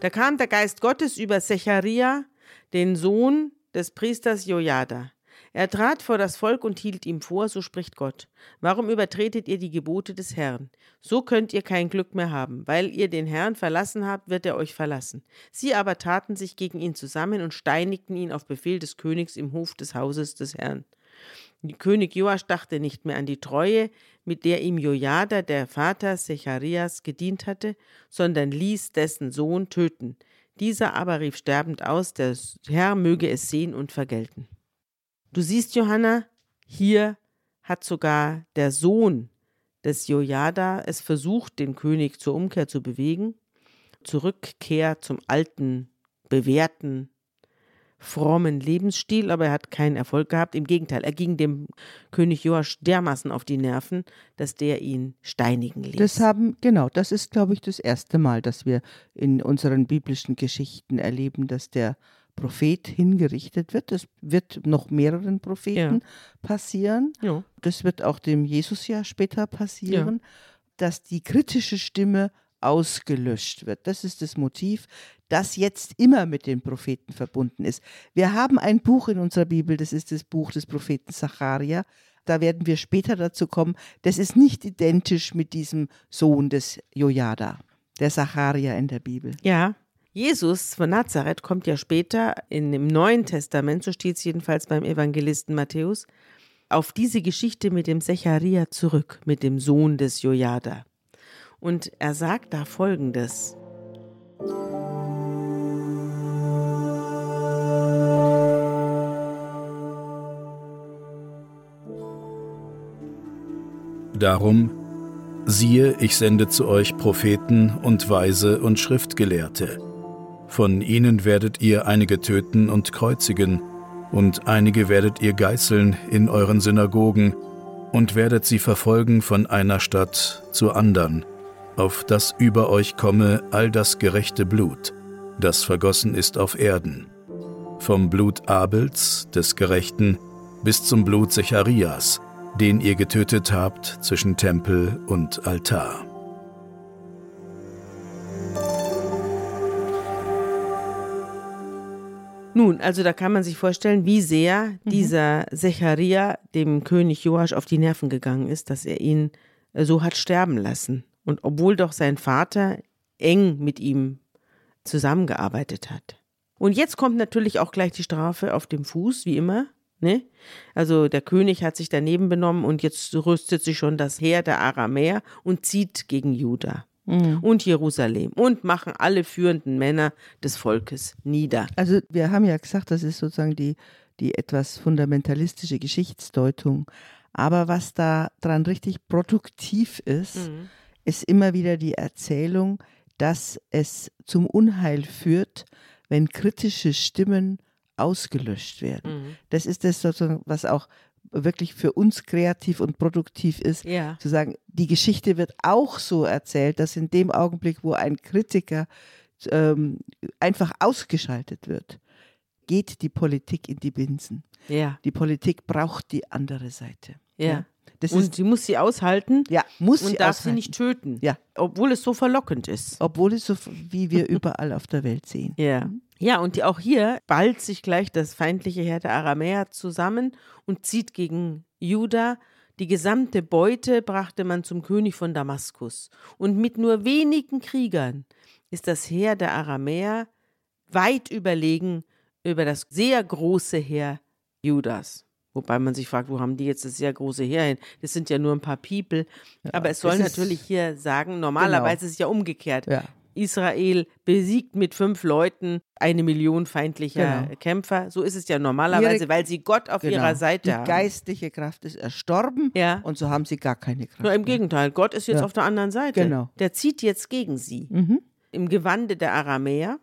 Da kam der Geist Gottes über Secharia, den Sohn des Priesters Jojada. Er trat vor das Volk und hielt ihm vor, so spricht Gott. Warum übertretet ihr die Gebote des Herrn? So könnt ihr kein Glück mehr haben. Weil ihr den Herrn verlassen habt, wird er euch verlassen. Sie aber taten sich gegen ihn zusammen und steinigten ihn auf Befehl des Königs im Hof des Hauses des Herrn. König Joasch dachte nicht mehr an die Treue, mit der ihm Jojada, der Vater Zecharias, gedient hatte, sondern ließ dessen Sohn töten. Dieser aber rief sterbend aus, der Herr möge es sehen und vergelten. Du siehst, Johanna, hier hat sogar der Sohn des Jojada es versucht, den König zur Umkehr zu bewegen, Zurückkehr zum alten, bewährten, frommen Lebensstil, aber er hat keinen Erfolg gehabt. Im Gegenteil, er ging dem König Joasch dermaßen auf die Nerven, dass der ihn steinigen ließ. Das haben, genau, das ist, glaube ich, das erste Mal, dass wir in unseren biblischen Geschichten erleben, dass der Prophet hingerichtet wird. Das wird noch mehreren Propheten passieren. ja. Das wird auch dem Jesus ja später passieren, dass die kritische Stimme ausgelöscht wird. Das ist das Motiv, das jetzt immer mit den Propheten verbunden ist. Wir haben ein Buch in unserer Bibel, das ist das Buch des Propheten Zacharia. Da werden wir später dazu kommen. Das ist nicht identisch mit diesem Sohn des Jojada, der Zacharia in der Bibel. Ja. Jesus von Nazareth kommt ja später in dem Neuen Testament, so steht es jedenfalls beim Evangelisten Matthäus, auf diese Geschichte mit dem Secharia zurück, mit dem Sohn des Jojada. Und er sagt da folgendes. Darum, siehe, ich sende zu euch Propheten und Weise und Schriftgelehrte. Von ihnen werdet ihr einige töten und kreuzigen, und einige werdet ihr geißeln in euren Synagogen, und werdet sie verfolgen von einer Stadt zur andern, auf das über euch komme all das gerechte Blut, das vergossen ist auf Erden, vom Blut Abels, des Gerechten, bis zum Blut Zecharias, den ihr getötet habt zwischen Tempel und Altar. Nun, also da kann man sich vorstellen, wie sehr mhm. dieser Secharia dem König Joasch auf die Nerven gegangen ist, dass er ihn äh, so hat sterben lassen. Und obwohl doch sein Vater eng mit ihm zusammengearbeitet hat. Und jetzt kommt natürlich auch gleich die Strafe auf dem Fuß, wie immer. Ne? Also der König hat sich daneben benommen und jetzt rüstet sich schon das Heer der Aramäer und zieht gegen Juda mhm. und Jerusalem und machen alle führenden Männer des Volkes nieder. Also wir haben ja gesagt, das ist sozusagen die, die etwas fundamentalistische Geschichtsdeutung. Aber was da dran richtig produktiv ist, mhm. ist immer wieder die Erzählung, dass es zum Unheil führt, wenn kritische Stimmen ausgelöscht werden. Mhm. Das ist das sozusagen, was auch wirklich für uns kreativ und produktiv ist, ja. zu sagen, die Geschichte wird auch so erzählt, dass in dem Augenblick, wo ein Kritiker ähm, einfach ausgeschaltet wird, geht die Politik in die Binsen. Ja. Die Politik braucht die andere Seite. Ja. ja. Das und sie muss sie aushalten. Ja, muss und sie darf aushalten. sie nicht töten. Ja. Obwohl es so verlockend ist. Obwohl es so, wie wir überall auf der Welt sehen. Ja. Ja, und die, auch hier ballt sich gleich das feindliche Heer der Aramäer zusammen und zieht gegen Juda. Die gesamte Beute brachte man zum König von Damaskus. Und mit nur wenigen Kriegern ist das Heer der Aramäer weit überlegen über das sehr große Heer Judas. Wobei man sich fragt, wo haben die jetzt das sehr große Heer hin? Das sind ja nur ein paar People. Ja, Aber es soll natürlich hier sagen, normalerweise genau. ist es ja umgekehrt. Ja. Israel besiegt mit fünf Leuten eine Million feindlicher genau. Kämpfer. So ist es ja normalerweise, Ihre, weil sie Gott auf genau. ihrer Seite haben. Die geistliche Kraft ist erstorben ja. und so haben sie gar keine Kraft. Nur im. Gegenteil, Gott ist jetzt ja. auf der anderen Seite. Genau. Der zieht jetzt gegen sie mhm. im Gewande der Aramäer.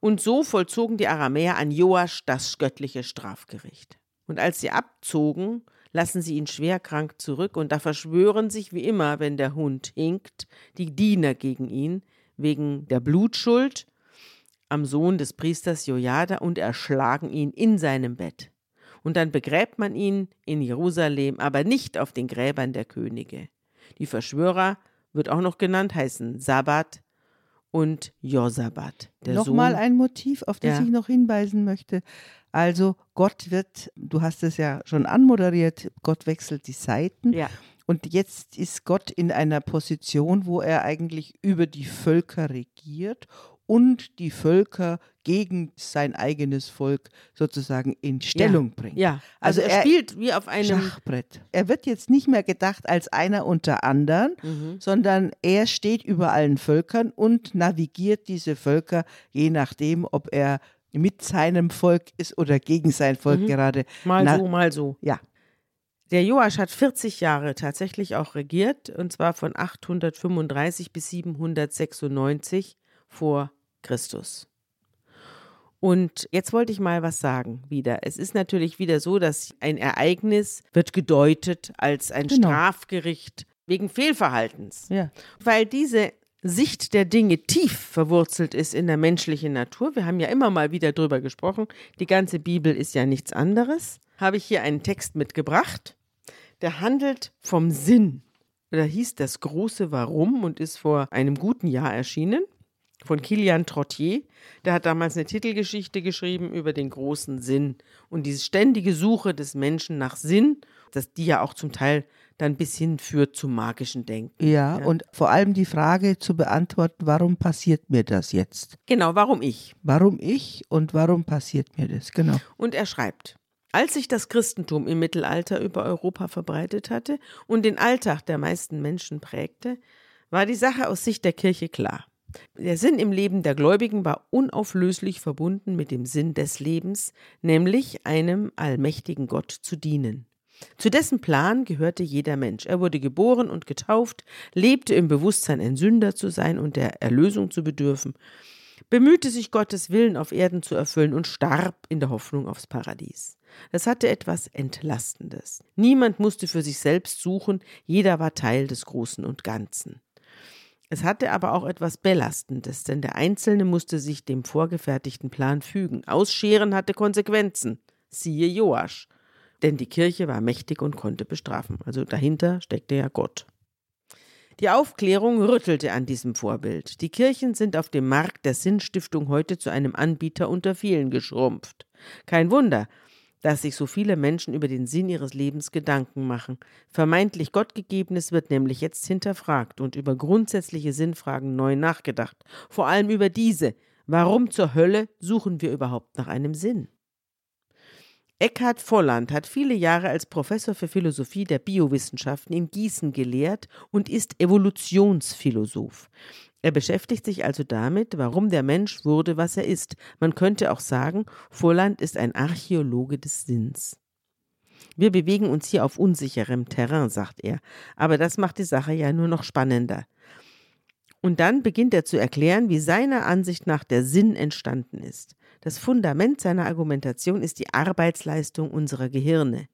Und so vollzogen die Aramäer an Joasch das göttliche Strafgericht. Und als sie abzogen, lassen sie ihn schwer krank zurück, und da verschwören sich wie immer, wenn der Hund hinkt, die Diener gegen ihn, wegen der Blutschuld am Sohn des Priesters Jojada und erschlagen ihn in seinem Bett. Und dann begräbt man ihn in Jerusalem, aber nicht auf den Gräbern der Könige. Die Verschwörer, wird auch noch genannt, heißen Sabbat und Josabat. Nochmal ein Motiv, auf das ja. ich noch hinweisen möchte. Also Gott wird, du hast es ja schon anmoderiert, Gott wechselt die Seiten. Ja. Und jetzt ist Gott in einer Position, wo er eigentlich über die Völker regiert und die Völker gegen sein eigenes Volk sozusagen in Stellung ja. bringt. Ja, also, also er, er, spielt wie auf einem Schachbrett. Er wird jetzt nicht mehr gedacht als einer unter anderen, mhm. sondern er steht über allen Völkern und navigiert diese Völker, je nachdem, ob er mit seinem Volk ist oder gegen sein Volk mhm. gerade. Mal Na, so, mal so. Ja. Der Joasch hat 40 Jahre tatsächlich auch regiert, und zwar von 835 bis 796 vor Christus. Und jetzt wollte ich mal was sagen wieder. Es ist natürlich wieder so, dass ein Ereignis wird gedeutet als ein genau. Strafgericht wegen Fehlverhaltens. Ja. Weil diese Sicht der Dinge tief verwurzelt ist in der menschlichen Natur. Wir haben ja immer mal wieder drüber gesprochen. Die ganze Bibel ist ja nichts anderes. Habe ich hier einen Text mitgebracht der handelt vom Sinn. Da hieß das große Warum und ist vor einem guten Jahr erschienen von Kilian Trottier. Der hat damals eine Titelgeschichte geschrieben über den großen Sinn und diese ständige Suche des Menschen nach Sinn, dass die ja auch zum Teil dann bis hin führt zum magischen Denken. Ja, ja, und vor allem die Frage zu beantworten, warum passiert mir das jetzt? Genau, warum ich? Warum ich und warum passiert mir das? Genau. Und er schreibt: als sich das Christentum im Mittelalter über Europa verbreitet hatte und den Alltag der meisten Menschen prägte, war die Sache aus Sicht der Kirche klar. Der Sinn im Leben der Gläubigen war unauflöslich verbunden mit dem Sinn des Lebens, nämlich einem allmächtigen Gott zu dienen. Zu dessen Plan gehörte jeder Mensch. Er wurde geboren und getauft, lebte im Bewusstsein, ein Sünder zu sein und der Erlösung zu bedürfen, bemühte sich Gottes Willen auf Erden zu erfüllen und starb in der Hoffnung aufs Paradies. Das hatte etwas Entlastendes. Niemand musste für sich selbst suchen, jeder war Teil des Großen und Ganzen. Es hatte aber auch etwas Belastendes, denn der Einzelne musste sich dem vorgefertigten Plan fügen. Ausscheren hatte Konsequenzen. Siehe Joasch. Denn die Kirche war mächtig und konnte bestrafen. Also dahinter steckte ja Gott. Die Aufklärung rüttelte an diesem Vorbild. Die Kirchen sind auf dem Markt der Sinnstiftung heute zu einem Anbieter unter vielen geschrumpft. Kein Wunder, dass sich so viele Menschen über den Sinn ihres Lebens Gedanken machen. Vermeintlich Gottgegebenes wird nämlich jetzt hinterfragt und über grundsätzliche Sinnfragen neu nachgedacht. Vor allem über diese. Warum zur Hölle suchen wir überhaupt nach einem Sinn? Eckhard Volland hat viele Jahre als Professor für Philosophie der Biowissenschaften in Gießen gelehrt und ist Evolutionsphilosoph. Er beschäftigt sich also damit, warum der Mensch wurde, was er ist. Man könnte auch sagen, Volland ist ein Archäologe des Sinns. Wir bewegen uns hier auf unsicherem Terrain, sagt er, aber das macht die Sache ja nur noch spannender. Und dann beginnt er zu erklären, wie seiner Ansicht nach der Sinn entstanden ist. Das Fundament seiner Argumentation ist die Arbeitsleistung unserer Gehirne.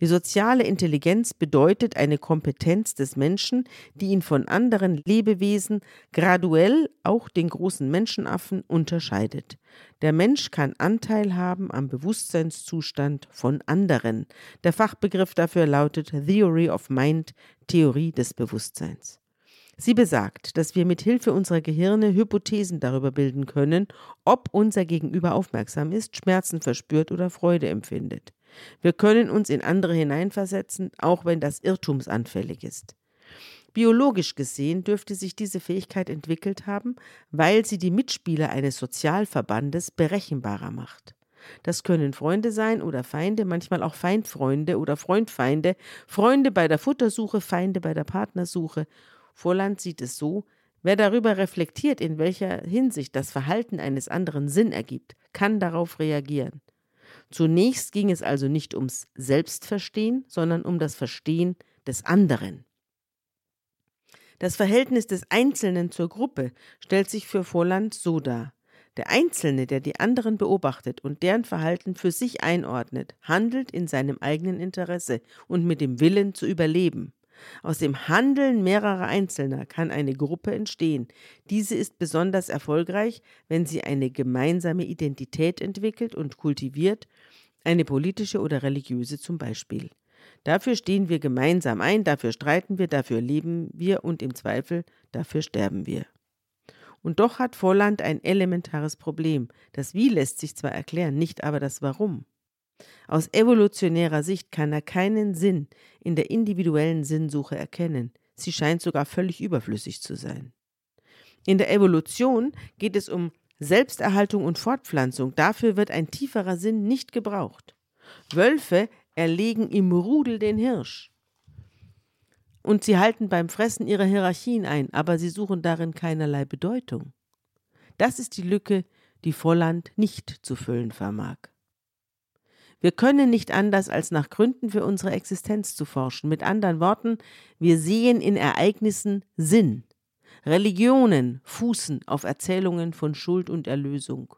Die soziale Intelligenz bedeutet eine Kompetenz des Menschen, die ihn von anderen Lebewesen graduell, auch den großen Menschenaffen, unterscheidet. Der Mensch kann Anteil haben am Bewusstseinszustand von anderen. Der Fachbegriff dafür lautet Theory of Mind, Theorie des Bewusstseins. Sie besagt, dass wir mit Hilfe unserer Gehirne Hypothesen darüber bilden können, ob unser Gegenüber aufmerksam ist, Schmerzen verspürt oder Freude empfindet. Wir können uns in andere hineinversetzen, auch wenn das irrtumsanfällig ist. Biologisch gesehen dürfte sich diese Fähigkeit entwickelt haben, weil sie die Mitspieler eines Sozialverbandes berechenbarer macht. Das können Freunde sein oder Feinde, manchmal auch Feindfreunde oder Freundfeinde, Freunde bei der Futtersuche, Feinde bei der Partnersuche Vorland sieht es so, wer darüber reflektiert, in welcher Hinsicht das Verhalten eines anderen Sinn ergibt, kann darauf reagieren. Zunächst ging es also nicht ums Selbstverstehen, sondern um das Verstehen des anderen. Das Verhältnis des Einzelnen zur Gruppe stellt sich für Vorland so dar. Der Einzelne, der die anderen beobachtet und deren Verhalten für sich einordnet, handelt in seinem eigenen Interesse und mit dem Willen zu überleben. Aus dem Handeln mehrerer Einzelner kann eine Gruppe entstehen. Diese ist besonders erfolgreich, wenn sie eine gemeinsame Identität entwickelt und kultiviert, eine politische oder religiöse zum Beispiel. Dafür stehen wir gemeinsam ein, dafür streiten wir, dafür leben wir und im Zweifel dafür sterben wir. Und doch hat Volland ein elementares Problem. Das Wie lässt sich zwar erklären, nicht aber das Warum. Aus evolutionärer Sicht kann er keinen Sinn in der individuellen Sinnsuche erkennen. Sie scheint sogar völlig überflüssig zu sein. In der Evolution geht es um Selbsterhaltung und Fortpflanzung. Dafür wird ein tieferer Sinn nicht gebraucht. Wölfe erlegen im Rudel den Hirsch. Und sie halten beim Fressen ihre Hierarchien ein, aber sie suchen darin keinerlei Bedeutung. Das ist die Lücke, die Volland nicht zu füllen vermag. Wir können nicht anders, als nach Gründen für unsere Existenz zu forschen. Mit anderen Worten, wir sehen in Ereignissen Sinn. Religionen fußen auf Erzählungen von Schuld und Erlösung.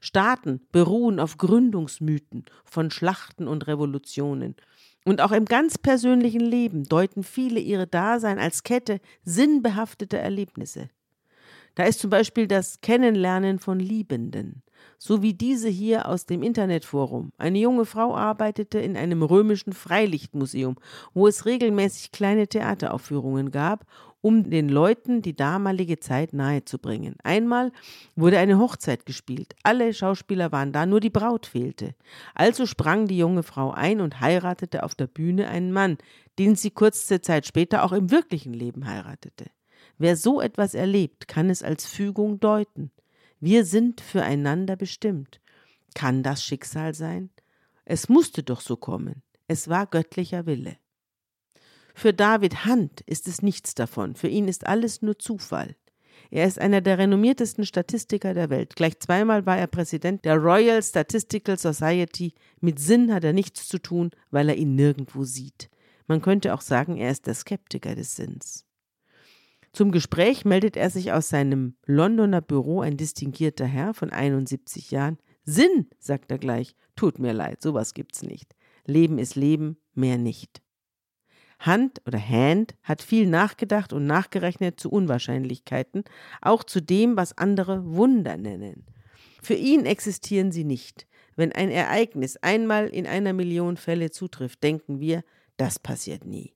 Staaten beruhen auf Gründungsmythen von Schlachten und Revolutionen. Und auch im ganz persönlichen Leben deuten viele ihre Dasein als Kette sinnbehafteter Erlebnisse. Da ist zum Beispiel das Kennenlernen von Liebenden, so wie diese hier aus dem Internetforum. Eine junge Frau arbeitete in einem römischen Freilichtmuseum, wo es regelmäßig kleine Theateraufführungen gab, um den Leuten die damalige Zeit nahezubringen. Einmal wurde eine Hochzeit gespielt. Alle Schauspieler waren da, nur die Braut fehlte. Also sprang die junge Frau ein und heiratete auf der Bühne einen Mann, den sie kurze Zeit später auch im wirklichen Leben heiratete. Wer so etwas erlebt, kann es als Fügung deuten. Wir sind füreinander bestimmt. Kann das Schicksal sein? Es musste doch so kommen. Es war göttlicher Wille. Für David Hunt ist es nichts davon. Für ihn ist alles nur Zufall. Er ist einer der renommiertesten Statistiker der Welt. Gleich zweimal war er Präsident der Royal Statistical Society. Mit Sinn hat er nichts zu tun, weil er ihn nirgendwo sieht. Man könnte auch sagen, er ist der Skeptiker des Sinns. Zum Gespräch meldet er sich aus seinem Londoner Büro ein distinguierter Herr von 71 Jahren. Sinn, sagt er gleich. Tut mir leid, sowas gibt's nicht. Leben ist Leben, mehr nicht. Hand oder Hand hat viel nachgedacht und nachgerechnet zu Unwahrscheinlichkeiten, auch zu dem, was andere Wunder nennen. Für ihn existieren sie nicht. Wenn ein Ereignis einmal in einer Million Fälle zutrifft, denken wir, das passiert nie.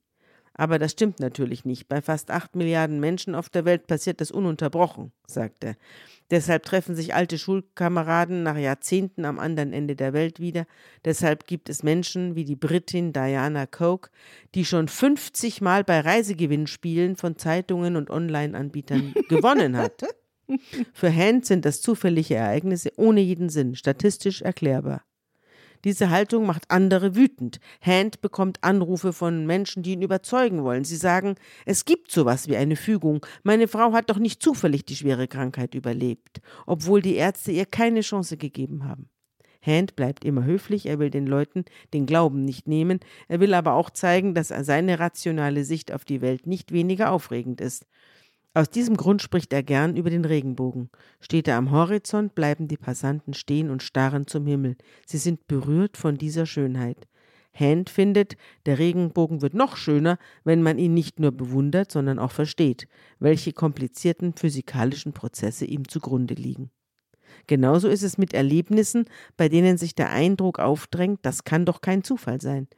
Aber das stimmt natürlich nicht. Bei fast acht Milliarden Menschen auf der Welt passiert das ununterbrochen, sagt er. Deshalb treffen sich alte Schulkameraden nach Jahrzehnten am anderen Ende der Welt wieder. Deshalb gibt es Menschen wie die Britin Diana Coke, die schon 50 Mal bei Reisegewinnspielen von Zeitungen und Online-Anbietern gewonnen hat. Für Hand sind das zufällige Ereignisse ohne jeden Sinn, statistisch erklärbar. Diese Haltung macht andere wütend. Hand bekommt Anrufe von Menschen, die ihn überzeugen wollen. Sie sagen, es gibt sowas wie eine Fügung. Meine Frau hat doch nicht zufällig die schwere Krankheit überlebt, obwohl die Ärzte ihr keine Chance gegeben haben. Hand bleibt immer höflich, er will den Leuten den Glauben nicht nehmen, er will aber auch zeigen, dass seine rationale Sicht auf die Welt nicht weniger aufregend ist. Aus diesem Grund spricht er gern über den Regenbogen. Steht er am Horizont, bleiben die Passanten stehen und starren zum Himmel. Sie sind berührt von dieser Schönheit. Hand findet, der Regenbogen wird noch schöner, wenn man ihn nicht nur bewundert, sondern auch versteht, welche komplizierten physikalischen Prozesse ihm zugrunde liegen. Genauso ist es mit Erlebnissen, bei denen sich der Eindruck aufdrängt, das kann doch kein Zufall sein.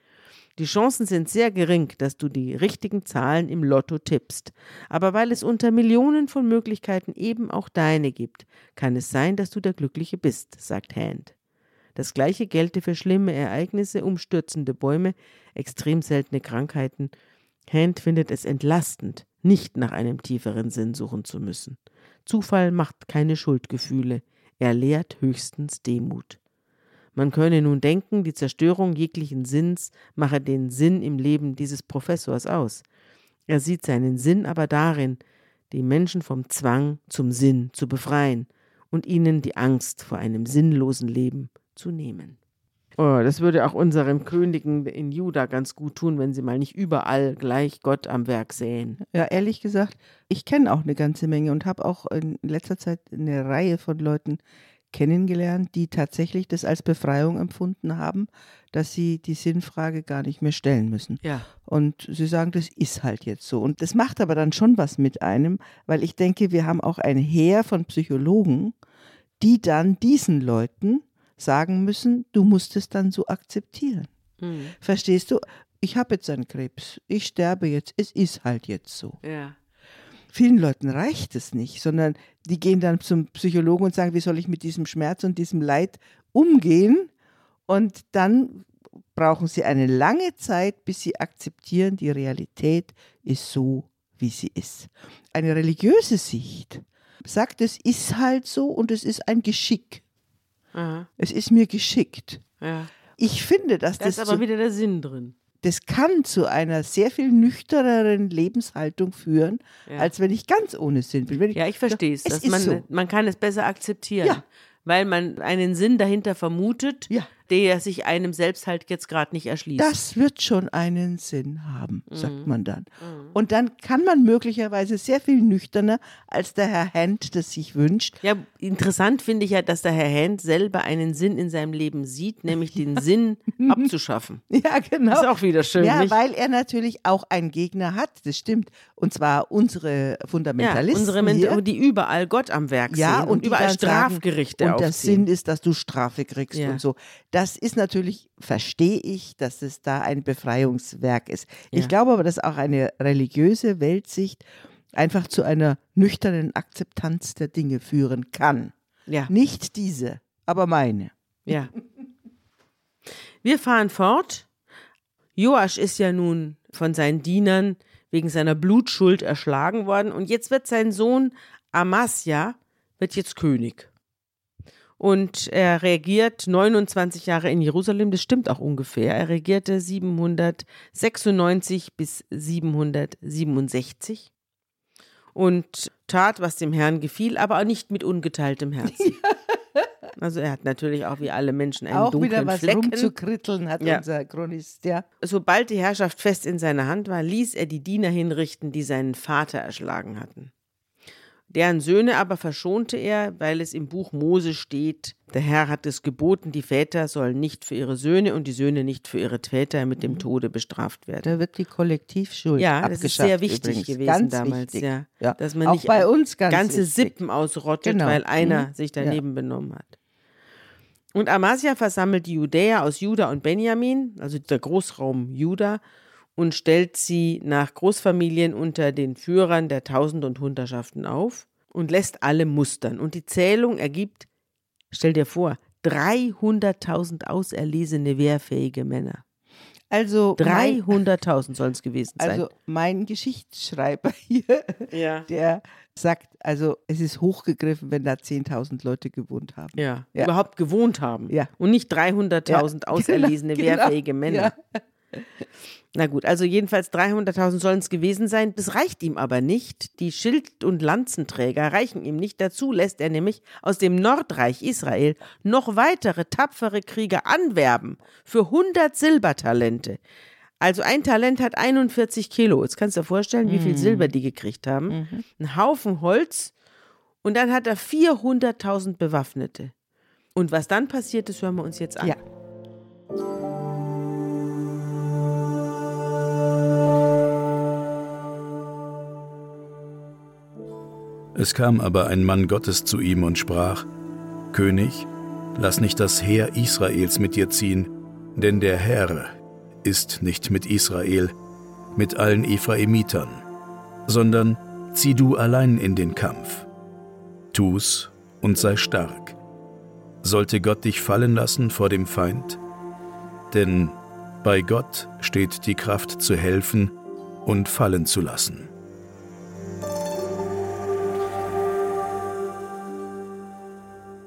Die Chancen sind sehr gering, dass du die richtigen Zahlen im Lotto tippst. Aber weil es unter Millionen von Möglichkeiten eben auch deine gibt, kann es sein, dass du der Glückliche bist, sagt Hand. Das gleiche gelte für schlimme Ereignisse, umstürzende Bäume, extrem seltene Krankheiten. Hand findet es entlastend, nicht nach einem tieferen Sinn suchen zu müssen. Zufall macht keine Schuldgefühle, er lehrt höchstens Demut. Man könne nun denken, die Zerstörung jeglichen Sinns mache den Sinn im Leben dieses Professors aus. Er sieht seinen Sinn aber darin, die Menschen vom Zwang zum Sinn zu befreien und ihnen die Angst vor einem sinnlosen Leben zu nehmen. Oh, das würde auch unseren Königen in Juda ganz gut tun, wenn sie mal nicht überall gleich Gott am Werk sehen. Ja, ehrlich gesagt, ich kenne auch eine ganze Menge und habe auch in letzter Zeit eine Reihe von Leuten kennengelernt, die tatsächlich das als Befreiung empfunden haben, dass sie die Sinnfrage gar nicht mehr stellen müssen. Ja. Und sie sagen, das ist halt jetzt so. Und das macht aber dann schon was mit einem, weil ich denke, wir haben auch ein Heer von Psychologen, die dann diesen Leuten sagen müssen, du musst es dann so akzeptieren. Mhm. Verstehst du? Ich habe jetzt einen Krebs, ich sterbe jetzt, es ist halt jetzt so. Ja vielen Leuten reicht es nicht, sondern die gehen dann zum Psychologen und sagen, wie soll ich mit diesem Schmerz und diesem Leid umgehen? Und dann brauchen sie eine lange Zeit, bis sie akzeptieren, die Realität ist so, wie sie ist. Eine religiöse Sicht sagt, es ist halt so und es ist ein Geschick. Aha. Es ist mir geschickt. Ja. Ich finde, dass da das. Da ist aber so wieder der Sinn drin das kann zu einer sehr viel nüchterneren Lebenshaltung führen, ja. als wenn ich ganz ohne Sinn bin. Ich, ja, ich verstehe es. Man, so. man kann es besser akzeptieren, ja. weil man einen Sinn dahinter vermutet, ja der sich einem selbst halt jetzt gerade nicht erschließt. Das wird schon einen Sinn haben, sagt mhm. man dann. Mhm. Und dann kann man möglicherweise sehr viel nüchterner, als der Herr Hand das sich wünscht. Ja, interessant finde ich ja, dass der Herr Hand selber einen Sinn in seinem Leben sieht, nämlich den Sinn abzuschaffen. Ja, genau. Das ist auch wieder schön. Ja, nicht? weil er natürlich auch einen Gegner hat, das stimmt. Und zwar unsere Fundamentalisten. Ja, unsere hier. die überall Gott am Werk ja, sehen und, und überall Strafgerichte sagen, Und der Sinn ist, dass du Strafe kriegst ja. und so. Das ist natürlich, verstehe ich, dass es da ein Befreiungswerk ist. Ja. Ich glaube aber, dass auch eine religiöse Weltsicht einfach zu einer nüchternen Akzeptanz der Dinge führen kann. Ja. Nicht diese, aber meine. Ja. Wir fahren fort. Joasch ist ja nun von seinen Dienern wegen seiner Blutschuld erschlagen worden und jetzt wird sein Sohn Amasja wird jetzt König und er regiert 29 Jahre in Jerusalem, das stimmt auch ungefähr. Er regierte 796 bis 767 und tat, was dem Herrn gefiel, aber auch nicht mit ungeteiltem Herzen. Also er hat natürlich auch wie alle Menschen einen auch dunklen wieder was Flecken. rumzukritteln hat ja. unser Chronist, ja. Sobald die Herrschaft fest in seiner Hand war, ließ er die Diener hinrichten, die seinen Vater erschlagen hatten. Deren Söhne aber verschonte er, weil es im Buch Mose steht, der Herr hat es geboten, die Väter sollen nicht für ihre Söhne und die Söhne nicht für ihre Väter mit dem Tode bestraft werden. Da wird die Kollektivschuld Ja, das abgeschafft ist sehr wichtig übrigens. gewesen ganz damals, wichtig. ja. Ja. Dass man Auch nicht bei uns ganz ganze wichtig. Sippen ausrottet, Genau. weil einer Mhm. sich daneben benommen hat. Und Amasia versammelt die Judäer aus Juda und Benjamin, also der Großraum Juda, und stellt sie nach Großfamilien unter den Führern der Tausend- und Hundertschaften auf und lässt alle mustern. Und die Zählung ergibt, stell dir vor, 300.000 auserlesene wehrfähige Männer. Also, mein, 300.000 sollen es gewesen sein. also mein Geschichtsschreiber hier, ja. der sagt, also es ist hochgegriffen, wenn da 10.000 Leute gewohnt haben. Ja, Ja. überhaupt gewohnt haben. Ja. Und nicht 300.000 Ja, auserlesene, genau, wehrfähige Männer. Ja. Na gut, also jedenfalls 300.000 sollen es gewesen sein. Das reicht ihm aber nicht. Die Schild- und Lanzenträger reichen ihm nicht. Dazu lässt er nämlich aus dem Nordreich Israel noch weitere tapfere Krieger anwerben für 100 Silbertalente. Also ein Talent hat 41 Kilo. Jetzt kannst du dir vorstellen, wie Mhm. viel Silber die gekriegt haben. Ein Haufen Holz. Und dann hat er 400.000 Bewaffnete. Und was dann passiert ist, hören wir uns jetzt an. Ja. Es kam aber ein Mann Gottes zu ihm und sprach, König, lass nicht das Heer Israels mit dir ziehen, denn der Herr ist nicht mit Israel, mit allen Ephraimitern, sondern zieh du allein in den Kampf. Tu's und sei stark. Sollte Gott dich fallen lassen vor dem Feind? Denn bei Gott steht die Kraft zu helfen und fallen zu lassen.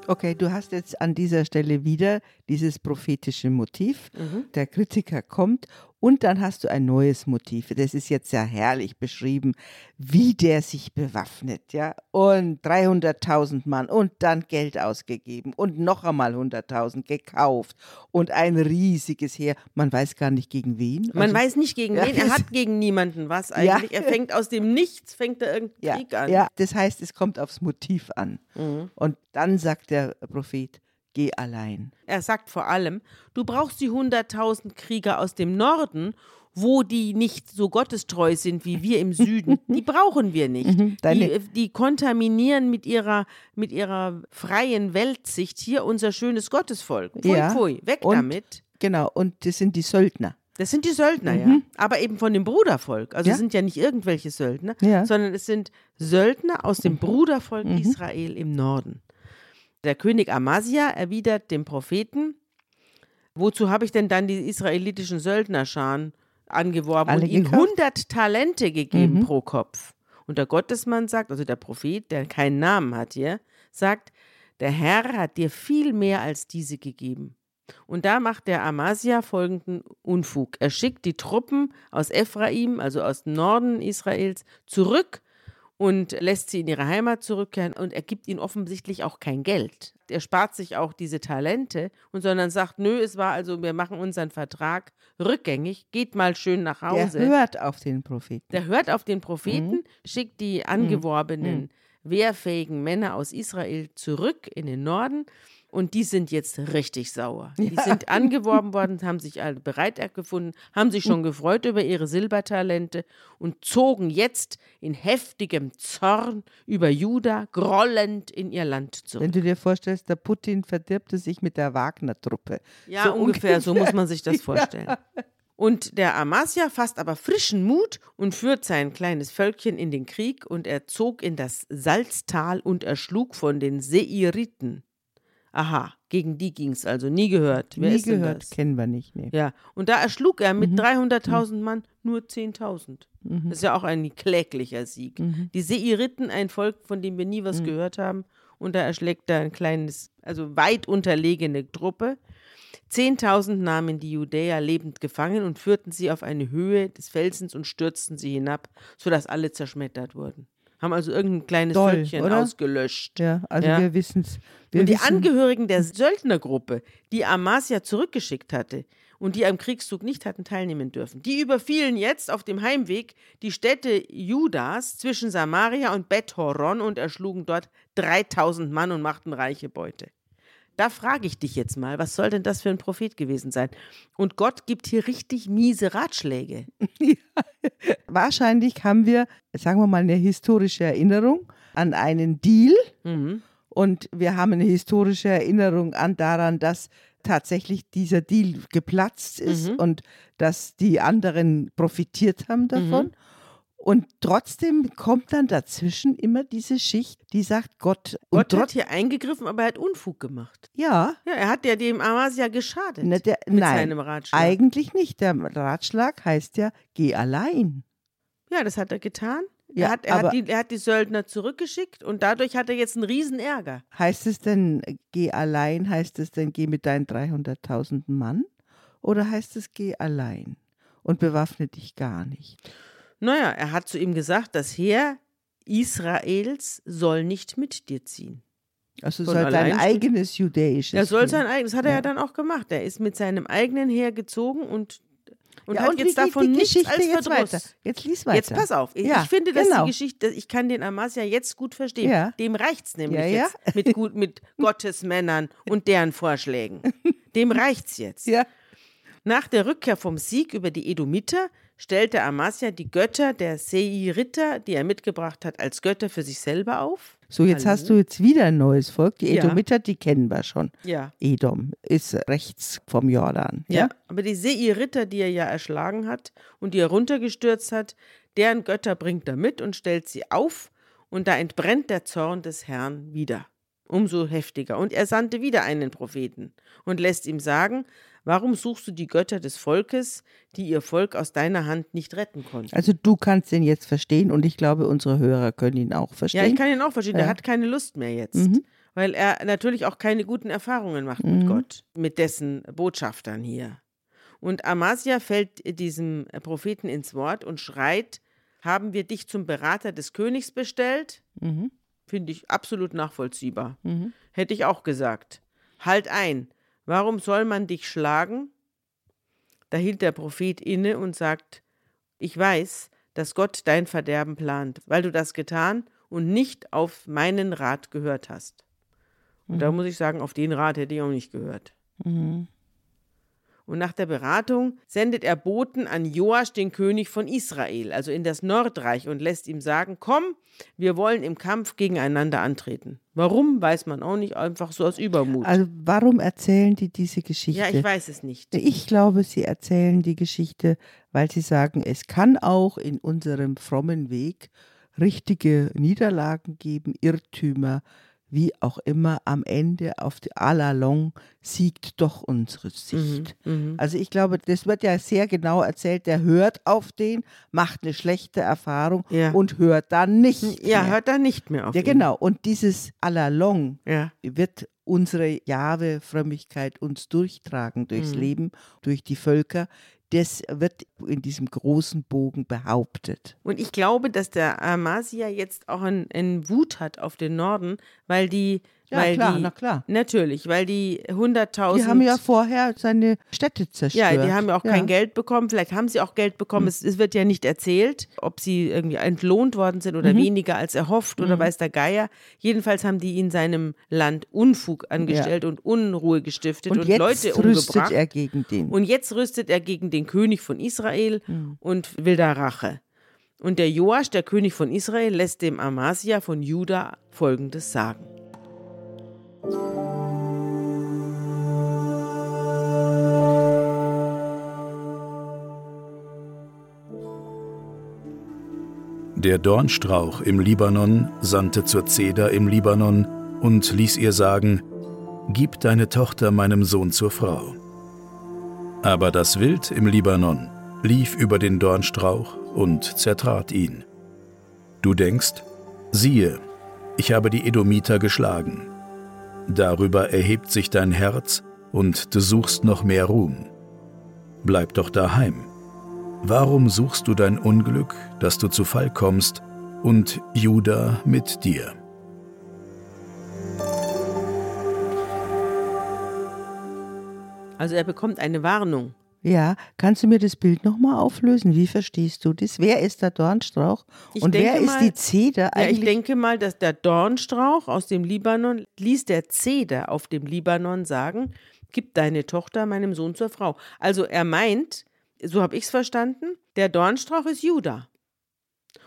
Okay, du hast jetzt an dieser Stelle wieder dieses prophetische Motiv. Der Kritiker kommt und dann hast du ein neues Motiv. Das ist jetzt ja herrlich beschrieben, wie der sich bewaffnet, ja. Und 300.000 Mann und dann Geld ausgegeben und noch einmal 100.000 gekauft und ein riesiges Heer. Man weiß gar nicht gegen wen. Man Also- weiß nicht gegen Ja, wen, er hat gegen niemanden was Ja. eigentlich. Er fängt aus dem Nichts, fängt er irgendeinen ja, Krieg an. Ja, das heißt, es kommt aufs Motiv an. Mhm. Und dann sagt der Prophet, geh allein. Er sagt vor allem, du brauchst die 100.000 Krieger aus dem Norden, wo die nicht so gottestreu sind wie wir im Süden. Die brauchen wir nicht. Mhm, Die, die kontaminieren mit ihrer, mit ihrer freien Weltsicht hier unser schönes Gottesvolk. Pfui, Ja. pfui, weg Und- damit. Genau, und das sind die Söldner. Das sind die Söldner, ja. Aber eben von dem Brudervolk. Also Mhm. Ja. es sind ja nicht irgendwelche Söldner, Ja. Mhm. sondern es sind Söldner aus dem Brudervolk Israel im Norden. Der König Amasia erwidert dem Propheten, wozu habe ich denn dann die israelitischen Söldnerscharen angeworben Alle und ihnen gekauft? 100 Talente gegeben Mhm. pro Kopf? Und der Gottesmann sagt, also der Prophet, der keinen Namen hat hier, sagt, der Herr hat dir viel mehr als diese gegeben. Und da macht der Amasia folgenden Unfug. Er schickt die Truppen aus Ephraim, also aus dem Norden Israels, zurück und lässt sie in ihre Heimat zurückkehren und er gibt ihnen offensichtlich auch kein Geld. Er spart sich auch diese Talente und sondern sagt, nö, es war also, wir machen unseren Vertrag rückgängig, geht mal schön nach Der Hause. hört auf den Propheten. Der hört auf den Propheten, schickt die angeworbenen, wehrfähigen Männer aus Israel zurück in den Norden und die sind jetzt richtig sauer. Die sind angeworben worden, haben sich alle bereit gefunden, haben sich schon gefreut über ihre Silbertalente und zogen jetzt in heftigem Zorn über Juda grollend in ihr Land zurück. Wenn du dir vorstellst, der Putin verdirbte sich mit der Wagner-Truppe. Ja, So ungefähr, so muss man sich das vorstellen. Und der Amasia fasst aber frischen Mut und führt sein kleines Völkchen in den Krieg und er zog in das Salztal und erschlug von den Seiriten. Aha, gegen die ging es also, nie gehört. Wer Nie gehört, das? kennen wir nicht. Nee. Ja, und da erschlug er Mhm. mit 300.000 Mann nur 10.000. Das ist ja auch ein kläglicher Sieg. Mhm. Die Seiriten, ein Volk, von dem wir nie was gehört haben, und da erschlägt er ein kleines, also weit unterlegene Truppe. 10.000 nahmen die Judäer lebend gefangen und führten sie auf eine Höhe des Felsens und stürzten sie hinab, sodass alle zerschmettert wurden. Haben also irgendein kleines Doll, Völkchen oder? ausgelöscht. Ja, also Ja. wir wissen es. Und die Angehörigen der Söldnergruppe, die Amasia zurückgeschickt hatte, und die am Kriegszug nicht hatten teilnehmen dürfen. Die überfielen jetzt auf dem Heimweg die Städte Judas zwischen Samaria und Beth-Horon und erschlugen dort 3000 Mann und machten reiche Beute. Da frage ich dich jetzt mal, was soll denn das für ein Prophet gewesen sein? Und Gott gibt hier richtig miese Ratschläge. Ja. Wahrscheinlich haben wir, sagen wir mal, eine historische Erinnerung an einen Deal Mhm. und wir haben eine historische Erinnerung an daran, dass tatsächlich dieser Deal geplatzt ist Mhm. und dass die anderen profitiert haben davon. Und trotzdem kommt dann dazwischen immer diese Schicht, die sagt Gott. Gott hat hier eingegriffen, aber er hat Unfug gemacht. ja, Ja, er hat ja dem Amasia geschadet. ne, der, mit nein, seinem Ratschlag. eigentlich nicht. Der Ratschlag heißt ja, geh allein. Ja, das hat er getan. Ja, er, hat, er, hat die, er hat die Söldner zurückgeschickt und dadurch hat er jetzt einen riesen Ärger. Heißt es denn, geh allein, heißt es denn, geh mit deinen 300.000 Mann? Oder heißt es, geh allein und bewaffne dich gar nicht? Naja, er hat zu ihm gesagt, das Heer Israels soll nicht mit dir ziehen. Also Von soll allein- eigenes jüdisches. Er soll Heer- sein eigenes, das hat er ja Ja. dann auch gemacht. Er ist mit seinem eigenen Heer gezogen und, und ja, hat und jetzt davon die nichts Geschichte als jetzt Verdruss. weiter? Jetzt lies weiter. Jetzt pass auf. Ich, Ja, ich finde, dass genau. die Geschichte, ich kann den Amasia jetzt gut verstehen. Ja. Dem reicht's nämlich Ja, jetzt mit, gut, mit Gottes Männern und deren Vorschlägen. Dem reicht's jetzt. Ja, Nach der Rückkehr vom Sieg über die Edomiter stellte Amasia die Götter der Seiriter, die er mitgebracht hat, als Götter für sich selber auf. so jetzt Hallo? hast du jetzt wieder ein neues Volk. Die Ja. Edomiter, die kennen wir schon. Ja. Edom ist rechts vom Jordan. Ja, aber die Seiriter, die er ja erschlagen hat und die er runtergestürzt hat, deren Götter bringt er mit und stellt sie auf, und da entbrennt der Zorn des Herrn wieder. Umso heftiger. Und er sandte wieder einen Propheten und lässt ihm sagen, warum suchst du die Götter des Volkes, die ihr Volk aus deiner Hand nicht retten konnten? Also du kannst den jetzt verstehen und ich glaube, unsere Hörer können ihn auch verstehen. Ja, ich kann ihn auch verstehen. Er Ja. hat keine Lust mehr jetzt. Mhm. Weil er natürlich auch keine guten Erfahrungen macht mit Gott, mit dessen Botschaftern hier. Und Amasia fällt diesem Propheten ins Wort und schreit: Haben wir dich zum Berater des Königs bestellt? Mhm. Finde ich absolut nachvollziehbar. Mhm. Hätte ich auch gesagt. Halt ein. Warum soll man dich schlagen? Da hielt der Prophet inne und sagt: Ich weiß, dass Gott dein Verderben plant, weil du das getan und nicht auf meinen Rat gehört hast. Und da muss ich sagen, auf den Rat hätte ich auch nicht gehört. Mhm. Und nach der Beratung sendet er Boten an Joasch, den König von Israel, also in das Nordreich, und lässt ihm sagen: Komm, wir wollen im Kampf gegeneinander antreten. Warum, weiß man auch nicht, einfach so aus Übermut. Also warum erzählen die diese Geschichte? ja, ich weiß es nicht. Ich glaube, sie erzählen die Geschichte, weil sie sagen, es kann auch in unserem frommen Weg richtige Niederlagen geben, Irrtümer, wie auch immer. Am Ende auf die à la long siegt doch unsere Sicht. Mhm. Also ich glaube, das wird ja sehr genau erzählt. Der hört auf den, macht eine schlechte Erfahrung Ja. und hört dann nicht. Ja, mehr. hört da nicht mehr auf. Ja, ihn. genau. Und dieses à la long Ja. wird unsere Jahwe-Frömmigkeit uns durchtragen durchs Mhm. Leben, durch die Völker. Das wird in diesem großen Bogen behauptet. Und ich glaube, dass der Amasia jetzt auch einen Wut hat auf den Norden, weil die. Ja, weil klar, die, na klar. Natürlich, weil die 100.000. Die haben ja vorher seine Städte zerstört. Ja, die haben ja auch kein Geld bekommen. Vielleicht haben sie auch Geld bekommen. Hm. Es, es wird ja nicht erzählt, ob sie irgendwie entlohnt worden sind oder Mhm. weniger als erhofft oder weiß der Geier. Jedenfalls haben die in seinem Land Unfug angestellt und Unruhe gestiftet und, Und jetzt Leute rüstet umgebracht. er gegen den. Und jetzt rüstet er gegen den König von Israel Hm. und will da Rache. Und der Joasch, der König von Israel, lässt dem Amasia von Juda folgendes sagen. Der Dornstrauch im Libanon sandte zur Zeder im Libanon und ließ ihr sagen, Gib deine Tochter meinem Sohn zur Frau. Aber das Wild im Libanon lief über den Dornstrauch und zertrat ihn. Du denkst, siehe, ich habe die Edomiter geschlagen. Darüber erhebt sich dein Herz und du suchst noch mehr Ruhm. Bleib doch daheim. Warum suchst du dein Unglück, dass du zu Fall kommst, und Juda mit dir? Also er bekommt eine Warnung Ja, kannst du mir das Bild nochmal auflösen? Wie verstehst du das? Wer ist der Dornstrauch Ich und wer denke ist mal- die Zeder Ja, eigentlich? ich denke mal, dass der Dornstrauch aus dem Libanon ließ der Zeder auf dem Libanon sagen, gib deine Tochter meinem Sohn zur Frau. Also er meint, so habe ich es verstanden, der Dornstrauch ist Juda.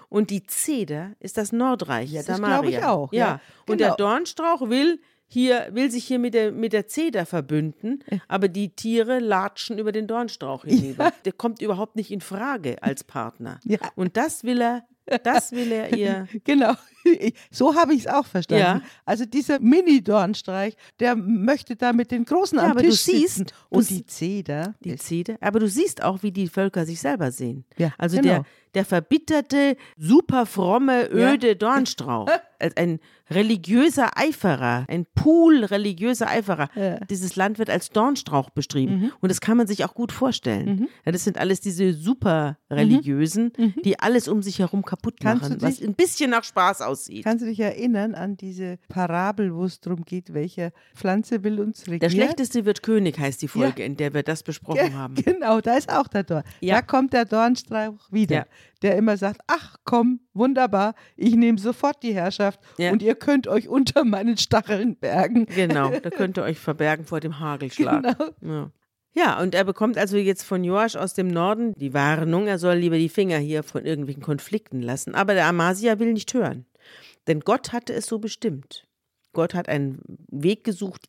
Und die Zeder ist das Nordreich, Ja, das glaube ich auch, Ja. ja. Und Genau. der Dornstrauch will hier, will sich hier mit der, mit der Zeder verbünden, aber die Tiere latschen über den Dornstrauch hinüber. Der kommt überhaupt nicht in Frage als Partner. Ja. Und das will er, das will er ihr Genau, so habe ich es auch verstanden. Ja. Also dieser Mini-Dornstreich, der möchte da mit den Großen Ja, am aber du Tisch sitzen. siehst, du und sie- die Zeder, die Zeder. Aber du siehst auch, wie die Völker sich selber sehen. Ja, also genau. der, der verbitterte, super fromme, Ja. öde Dornstrauch. Als ein religiöser Eiferer, ein Pool religiöser Eiferer. Ja. Mhm. Dieses Land wird als Dornstrauch beschrieben. Und das kann man sich auch gut vorstellen. Ja, das sind alles diese super religiösen, die alles um sich herum kaputt Mhm. Machen, was dich- ein bisschen nach Spaß aussieht. Kannst du dich erinnern an diese Parabel, wo es darum geht, welche Pflanze will uns regieren? Der Schlechteste wird König, heißt die Folge, in der wir das besprochen haben. Genau, da ist auch der Dorn. Ja. Da kommt der Dornstrauch wieder. Der immer sagt, ach komm, wunderbar, ich nehme sofort die Herrschaft Ja. und ihr könnt euch unter meinen Stacheln bergen. Genau, da könnt ihr euch verbergen vor dem Hagelschlag. Genau. Ja. ja, und er bekommt also jetzt von Joasch aus dem Norden die Warnung, er soll lieber die Finger hier von irgendwelchen Konflikten lassen. Aber der Amasia will nicht hören. Denn Gott hatte es so bestimmt. Gott hat einen Weg gesucht,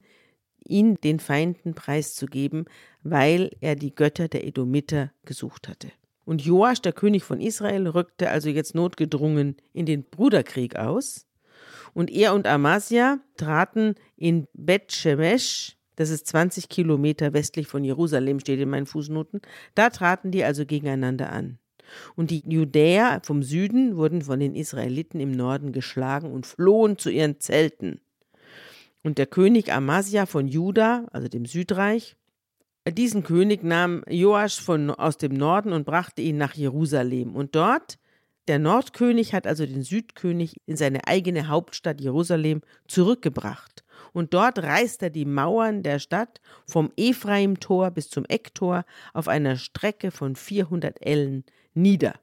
ihn den Feinden preiszugeben, weil er die Götter der Edomiter gesucht hatte. Und Joasch, der König von Israel, rückte also jetzt notgedrungen in den Bruderkrieg aus. Und er und Amasia traten in Bet Shemesh, das ist 20 Kilometer westlich von Jerusalem, steht in meinen Fußnoten. Da traten die also gegeneinander an. Und die Judäer vom Süden wurden von den Israeliten im Norden geschlagen und flohen zu ihren Zelten. Und der König Amasia von Juda, also dem Südreich, diesen König nahm Joasch von, aus dem Norden und brachte ihn nach Jerusalem. Und dort, der Nordkönig hat also den Südkönig in seine eigene Hauptstadt Jerusalem zurückgebracht. Und dort reißt er die Mauern der Stadt vom Ephraim-Tor bis zum Ecktor auf einer Strecke von 400 Ellen nieder